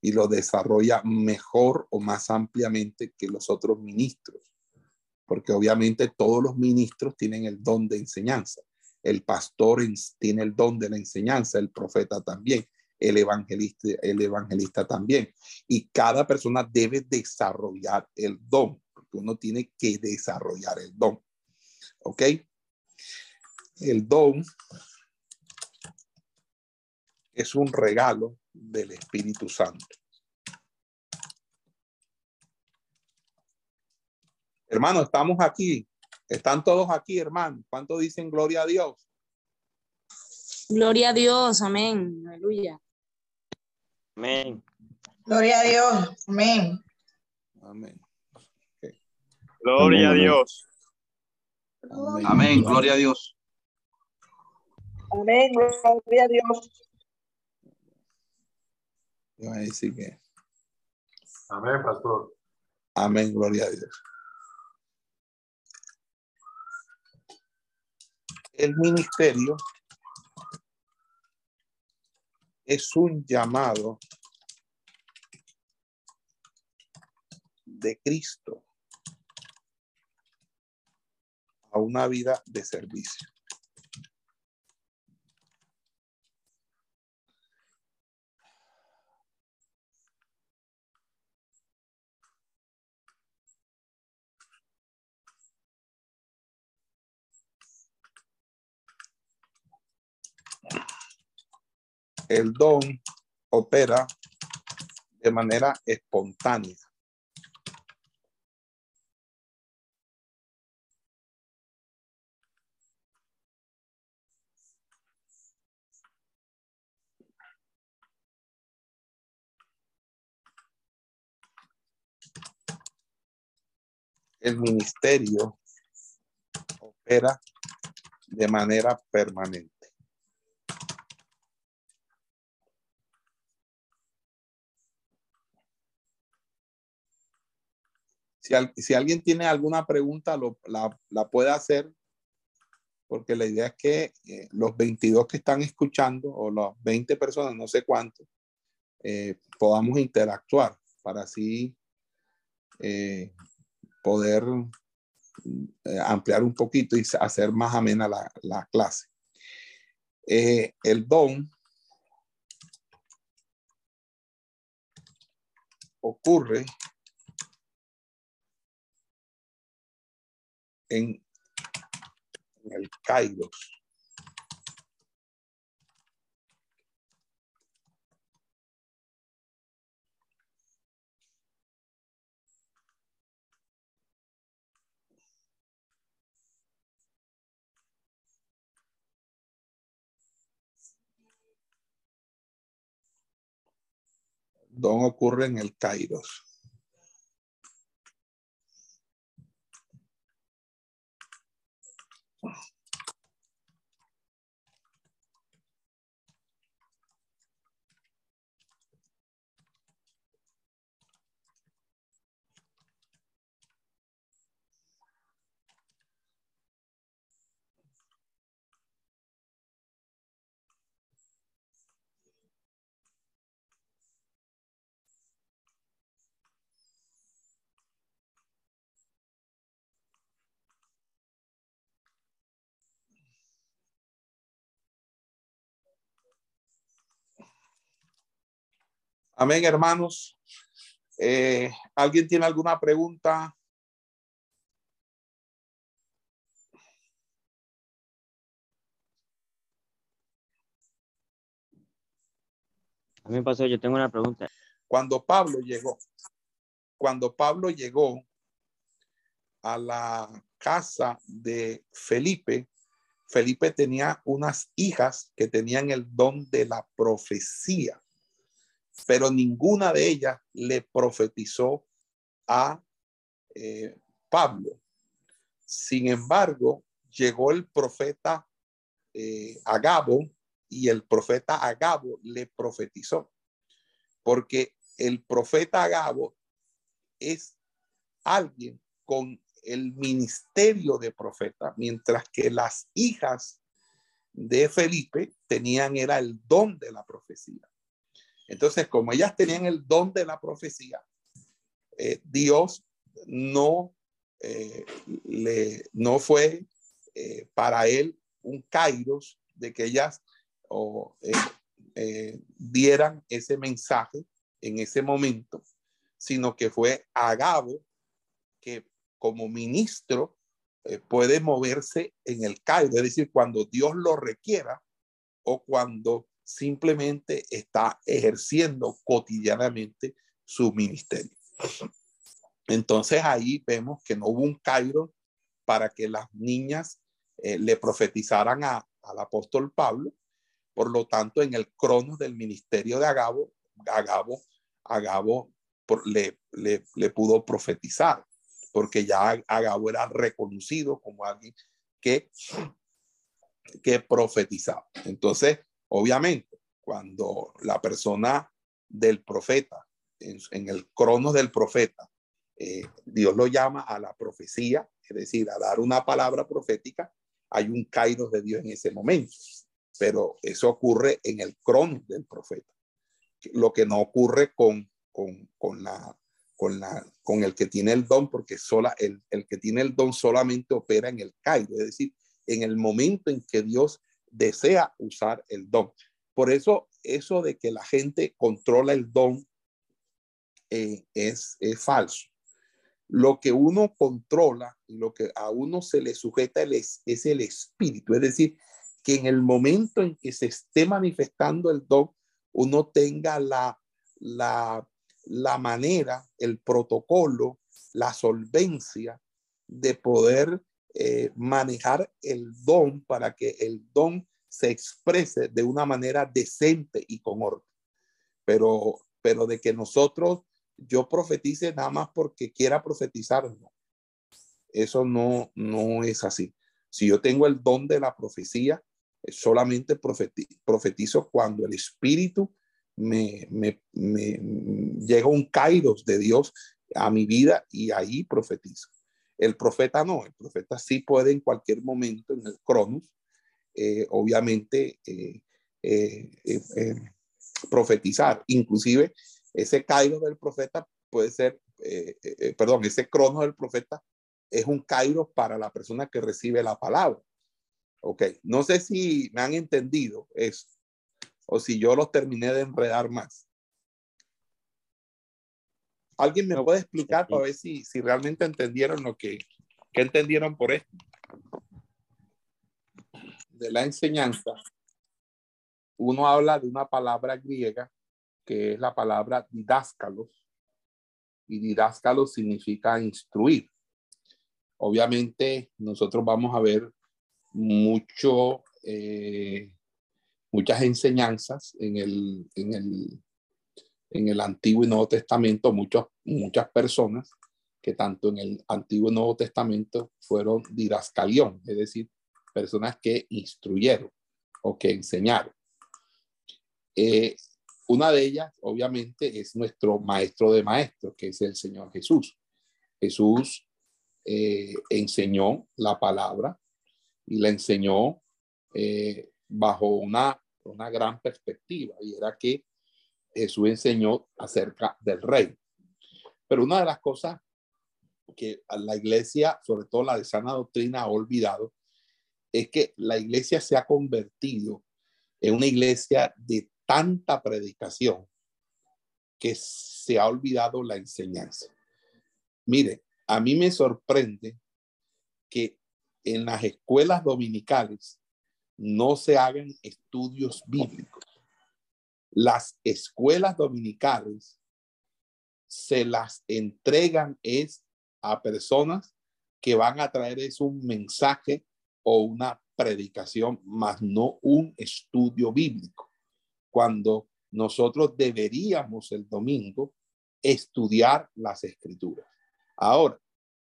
y lo desarrolla mejor o más ampliamente que los otros ministros, porque obviamente todos los ministros tienen el don de enseñanza. El pastor tiene el don de la enseñanza, el profeta también, el evangelista, el evangelista también. Y cada persona debe desarrollar el don, porque uno tiene que desarrollar el don. ¿Ok? El don es un regalo del Espíritu Santo. Hermano, estamos aquí. Están todos aquí, hermano. ¿Cuánto dicen gloria a Dios? Gloria a Dios, amén. Aleluya. Amén. Gloria a Dios. Amén. Amén. Gloria a Dios. Amén. Amén, gloria a Dios. Amén. Gloria a Dios. Yo voy a decir que Amén, pastor. amén, gloria a Dios. El ministerio es un llamado de Cristo a una vida de servicio. El don opera de manera espontánea. El ministerio opera de manera permanente. Si, al- si alguien tiene alguna pregunta, lo- la, puede hacer, porque la idea es que eh, los 22 que están escuchando, o las 20 personas, no sé cuántos, eh, podamos interactuar para así eh, poder ampliar un poquito y hacer más amena la, la clase. El don ocurre en, el Kairos. Don ocurre en el Kairos. Wow. Amén, hermanos. Eh, ¿Alguien tiene alguna pregunta? A mí pasó, yo tengo una pregunta. Cuando Pablo llegó, cuando Pablo llegó a la casa de Felipe, Felipe tenía unas hijas que tenían el don de la profecía pero ninguna de ellas le profetizó a eh, Pablo. Sin embargo, llegó el profeta eh, Agabo y el profeta Agabo le profetizó, porque el profeta Agabo es alguien con el ministerio de profeta, mientras que las hijas de Felipe tenían era el don de la profecía. Entonces, como ellas tenían el don de la profecía, eh, Dios no eh, le no fue eh, para él un kairos de que ellas dieran ese mensaje en ese momento, sino que fue Agabo que como ministro puede moverse en el Cairo, es decir, cuando Dios lo requiera o cuando simplemente está ejerciendo cotidianamente su ministerio. Entonces ahí vemos que no hubo un Cairo para que las niñas eh, le profetizaran a, al apóstol Pablo. Por lo tanto, en el crono del ministerio de Agabo, Agabo, Agabo le, le, le pudo profetizar porque ya Agabo era reconocido como alguien que, que profetizaba. Entonces, obviamente, cuando la persona del profeta, en, el crono del profeta, eh, Dios lo llama a la profecía, es decir, a dar una palabra profética, hay un caído de Dios en ese momento, pero eso ocurre en el crono del profeta, lo que no ocurre con, con, con la con, la, con el que tiene el don, porque sola, el, el que tiene el don solamente opera en el Cairo, es decir, en el momento en que Dios desea usar el don. Por eso, eso de que la gente controla el don eh, es, es falso. Lo que uno controla y lo que a uno se le sujeta es, es el espíritu, es decir, que en el momento en que se esté manifestando el don, uno tenga la, la la manera, el protocolo, la solvencia de poder eh, manejar el don para que el don se exprese de una manera decente y con orden. Pero, pero de que nosotros, yo profetice nada más porque quiera profetizar, no. Eso no, no es así. Si yo tengo el don de la profecía, solamente profetizo cuando el Espíritu me, me, me llega un kairos de Dios a mi vida y ahí profetizo. El profeta no, el profeta sí puede en cualquier momento en el cronos, eh, obviamente, eh, eh, profetizar. Inclusive ese kairos del profeta puede ser, perdón, ese cronos del profeta es un kairos para la persona que recibe la palabra. Ok, no sé si me han entendido eso o si yo los terminé de enredar más. ¿Alguien me puede explicar para ver si, si realmente entendieron lo que, que entendieron por esto? De la enseñanza, uno habla de una palabra griega que es la palabra didáscalos, y didáscalos significa instruir. Obviamente, nosotros vamos a ver mucho eh, muchas enseñanzas en el, en el, en el Antiguo y Nuevo Testamento, muchos, muchas personas que tanto en el Antiguo y Nuevo Testamento fueron didascalión, es decir, personas que instruyeron o que enseñaron. Eh, una de ellas, obviamente, es nuestro maestro de maestros, que es el Señor Jesús. Jesús eh, enseñó la palabra y la enseñó eh, bajo una una gran perspectiva y era que Jesús enseñó acerca del rey. Pero una de las cosas que la iglesia, sobre todo la de sana doctrina, ha olvidado es que la iglesia se ha convertido en una iglesia de tanta predicación que se ha olvidado la enseñanza. Mire, a mí me sorprende que en las escuelas dominicales no se hagan estudios bíblicos. Las escuelas dominicales se las entregan es a personas que van a traer es un mensaje o una predicación, más no un estudio bíblico. Cuando nosotros deberíamos el domingo estudiar las escrituras. Ahora,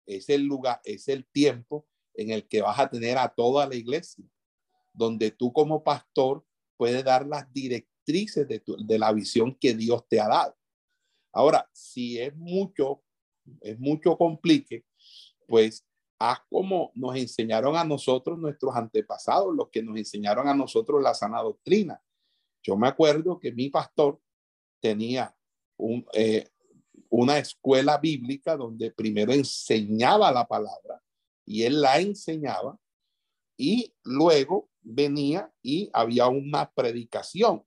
es el lugar, es el tiempo en el que vas a tener a toda la iglesia, donde tú como pastor puedes dar las directrices de, de la visión que Dios te ha dado. Ahora, si es mucho, es mucho complique, pues haz como nos enseñaron a nosotros nuestros antepasados, los que nos enseñaron a nosotros la sana doctrina. Yo me acuerdo que mi pastor tenía eh, una escuela bíblica donde primero enseñaba la palabra y él la enseñaba y luego venía y había una predicación.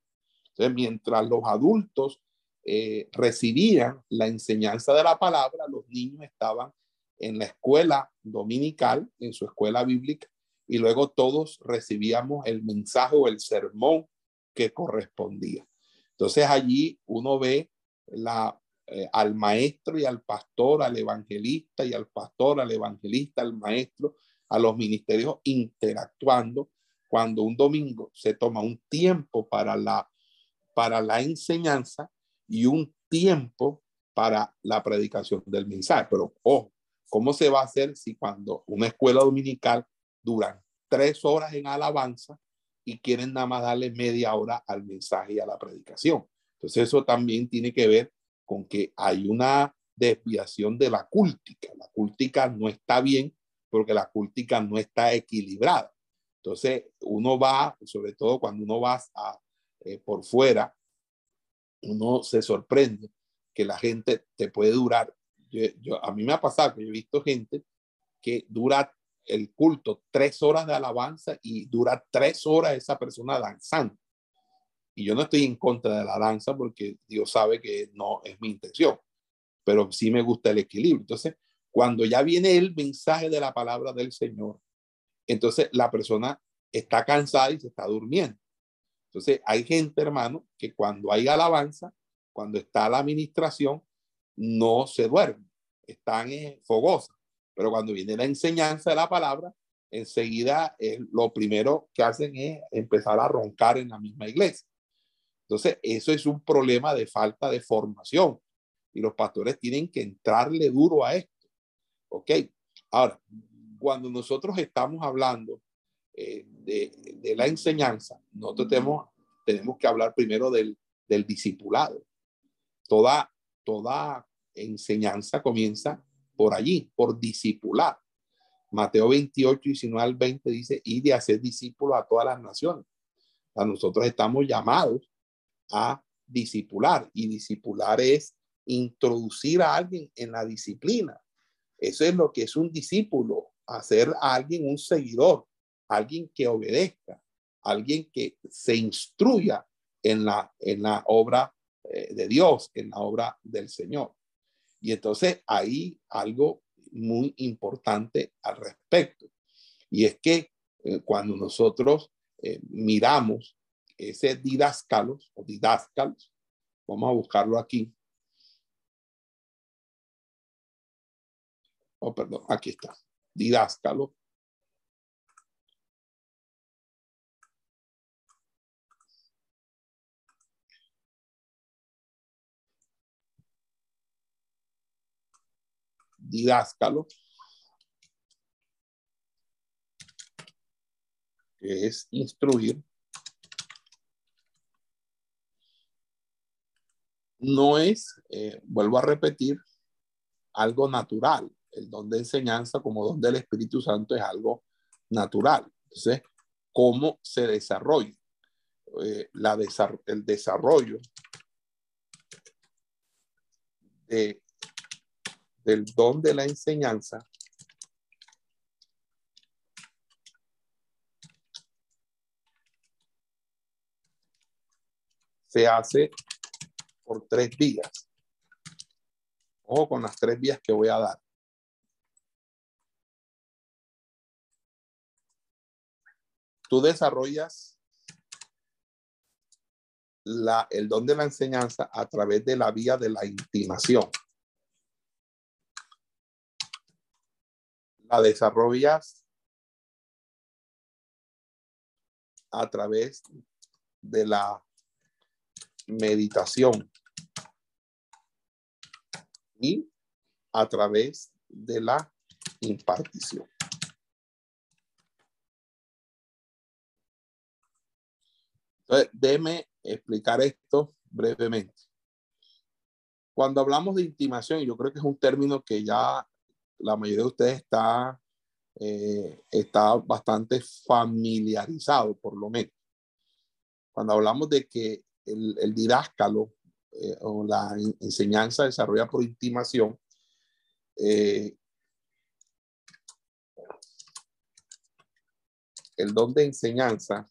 Entonces, mientras los adultos eh, recibían la enseñanza de la palabra, los niños estaban en la escuela dominical, en su escuela bíblica, y luego todos recibíamos el mensaje o el sermón que correspondía. Entonces allí uno ve eh, al maestro y al pastor, al evangelista y al pastor, al evangelista, al maestro, a los ministerios interactuando cuando un domingo se toma un tiempo para la, para la enseñanza y un tiempo para la predicación del mensaje. Pero ojo, ¿cómo se va a hacer si cuando una escuela dominical duran tres horas en alabanza y quieren nada más darle media hora al mensaje y a la predicación? Entonces eso también tiene que ver con que hay una desviación de la cúltica. La cúltica no está bien porque la cúltica no está equilibrada. Entonces, uno va, sobre todo cuando uno va a, eh, por fuera, uno se sorprende que la gente te puede durar. Yo, a mí me ha pasado que he visto gente que dura el culto tres horas de alabanza y dura tres horas esa persona danzando. Y yo no estoy en contra de la danza porque Dios sabe que no es mi intención, pero sí me gusta el equilibrio. Entonces, cuando ya viene el mensaje de la palabra del Señor, entonces la persona está cansada y se está durmiendo. Entonces, hay gente, hermano, que cuando hay alabanza, cuando está la administración, no se duerme, están eh, fogosas. Pero cuando viene la enseñanza de la palabra, enseguida eh, lo primero que hacen es empezar a roncar en la misma iglesia. Entonces, eso es un problema de falta de formación y los pastores tienen que entrarle duro a esto. ¿Ok? Ahora, cuando nosotros estamos hablando eh, de, de, la enseñanza, nosotros tenemos, tenemos que hablar primero del, del discipulado. Toda, toda enseñanza comienza por allí, por discipular. Mateo 28, 19 al 20 dice, y de hacer discípulos a todas las naciones. A nosotros estamos llamados a discipular y discipular es introducir a alguien en la disciplina. Eso es lo que es un discípulo, hacer a alguien un seguidor, alguien que obedezca, alguien que se instruya en la, en la obra eh, de Dios, en la obra del Señor. Y entonces hay algo muy importante al respecto. Y es que eh, cuando nosotros eh, miramos ese didáscalos o didáscalos, vamos a buscarlo aquí. Oh, perdón, aquí está. Didáscalo. Didáscalo. Que es instruir. no es, eh, vuelvo a repetir, algo natural. El don de enseñanza como don del Espíritu Santo es algo natural. Entonces, ¿cómo se desarrolla? Eh, la el desarrollo de, del don de la enseñanza se hace por tres vías. Ojo con las tres vías que voy a dar. Tú desarrollas la, el don de la enseñanza a través de la vía de la intimación. La desarrollas a través de la meditación y a través de la impartición. Entonces, déme explicar esto brevemente. Cuando hablamos de intimación, yo creo que es un término que ya la mayoría de ustedes está, eh, está bastante familiarizado, por lo menos. Cuando hablamos de que el, el didáscalo eh, o la enseñanza desarrolla por intimación, eh, el don de enseñanza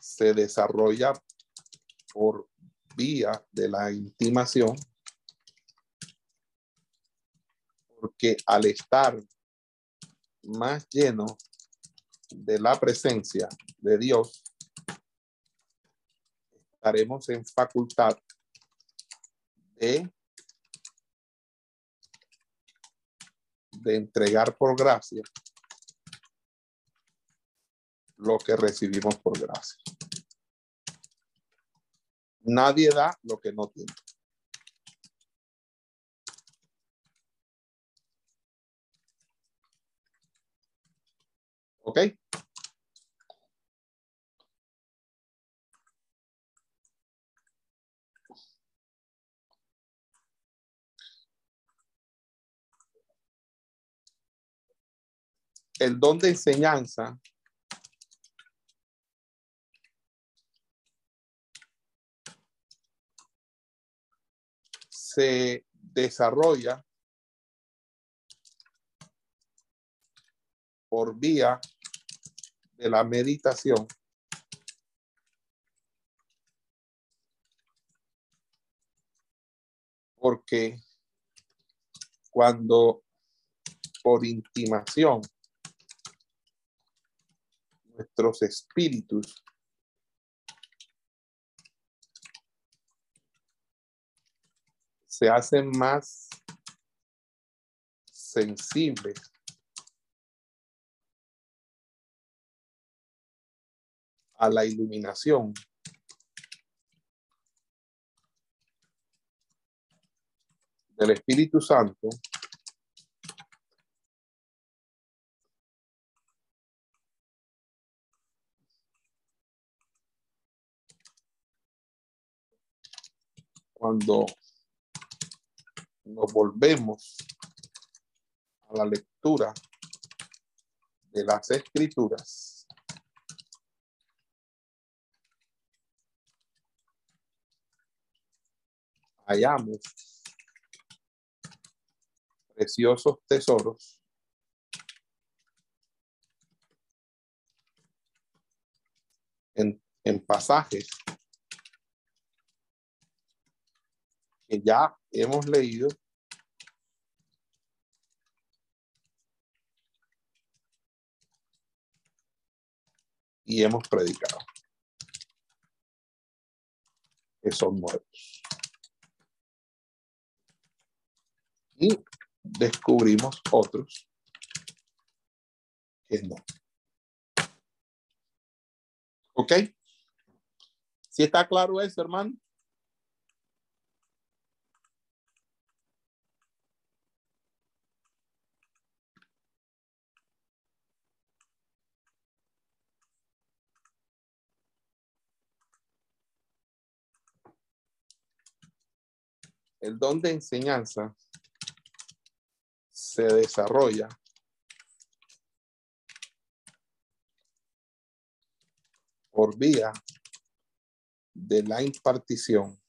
se desarrolla por vía de la intimación, porque al estar más lleno de la presencia de Dios, estaremos en facultad de, de entregar por gracia lo que recibimos por gracia. Nadie da lo que no tiene. ¿Ok? El don de enseñanza se desarrolla por vía de la meditación. Porque cuando por intimación nuestros espíritus se hacen más sensibles a la iluminación. del Espíritu Santo, cuando nos volvemos a la lectura de las escrituras, hallamos preciosos tesoros en, en pasajes que ya hemos leído y hemos predicado, que son nuevos. Y descubrimos otros que no. ¿Ok? ¿Sí está claro eso, hermano? el don de enseñanza se desarrolla por vía de la impartición.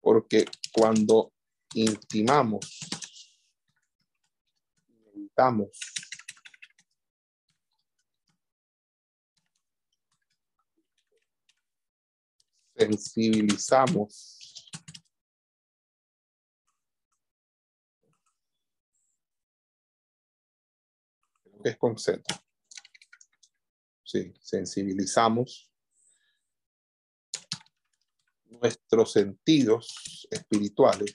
Porque cuando intimamos, meditamos sensibilizamos que es con Z. Sí, sensibilizamos nuestros sentidos espirituales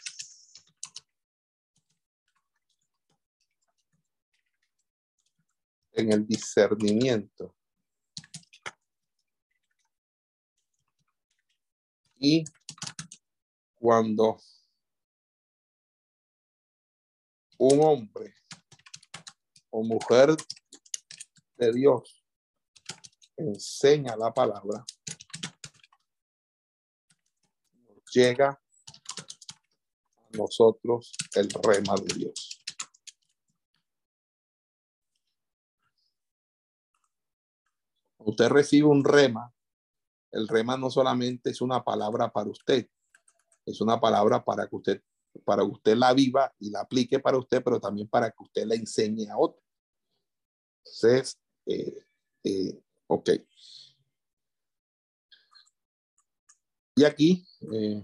en el discernimiento y cuando un hombre o mujer de Dios enseña la palabra, llega a nosotros el rema de Dios. Usted recibe un rema, el rema no solamente es una palabra para usted, es una palabra para que usted para usted la viva y la aplique para usted, pero también para que usted la enseñe a otro. Entonces, eh, eh. Y aquí, eh.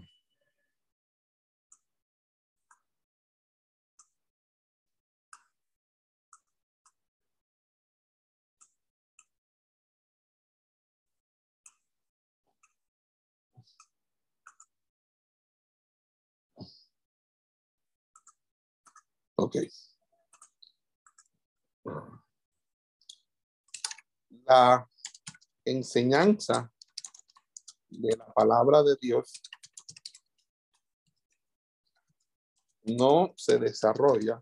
La enseñanza de la palabra de Dios no se desarrolla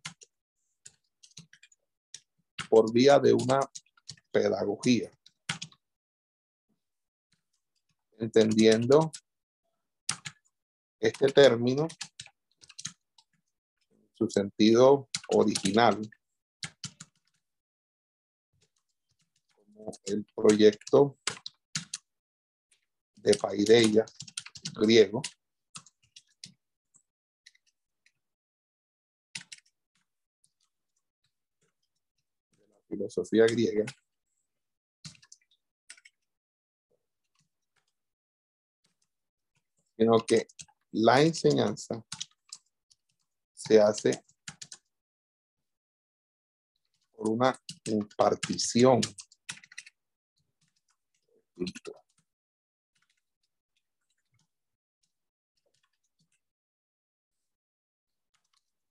por vía de una pedagogía, entendiendo este término su sentido original el proyecto de Paideia griego. De la filosofía griega. Sino que la enseñanza se hace por una impartición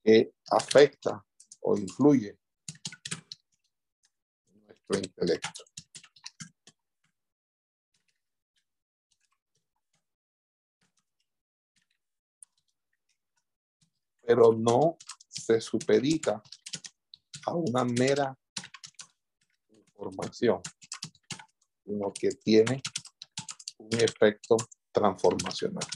que afecta o influye nuestro intelecto. pero no se supedita a una mera información, sino que tiene un efecto transformacional.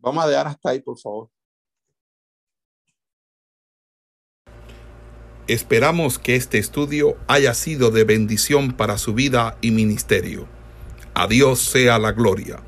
Vamos a dejar hasta ahí, por favor. Esperamos que este estudio haya sido de bendición para su vida y ministerio. A Dios sea la gloria.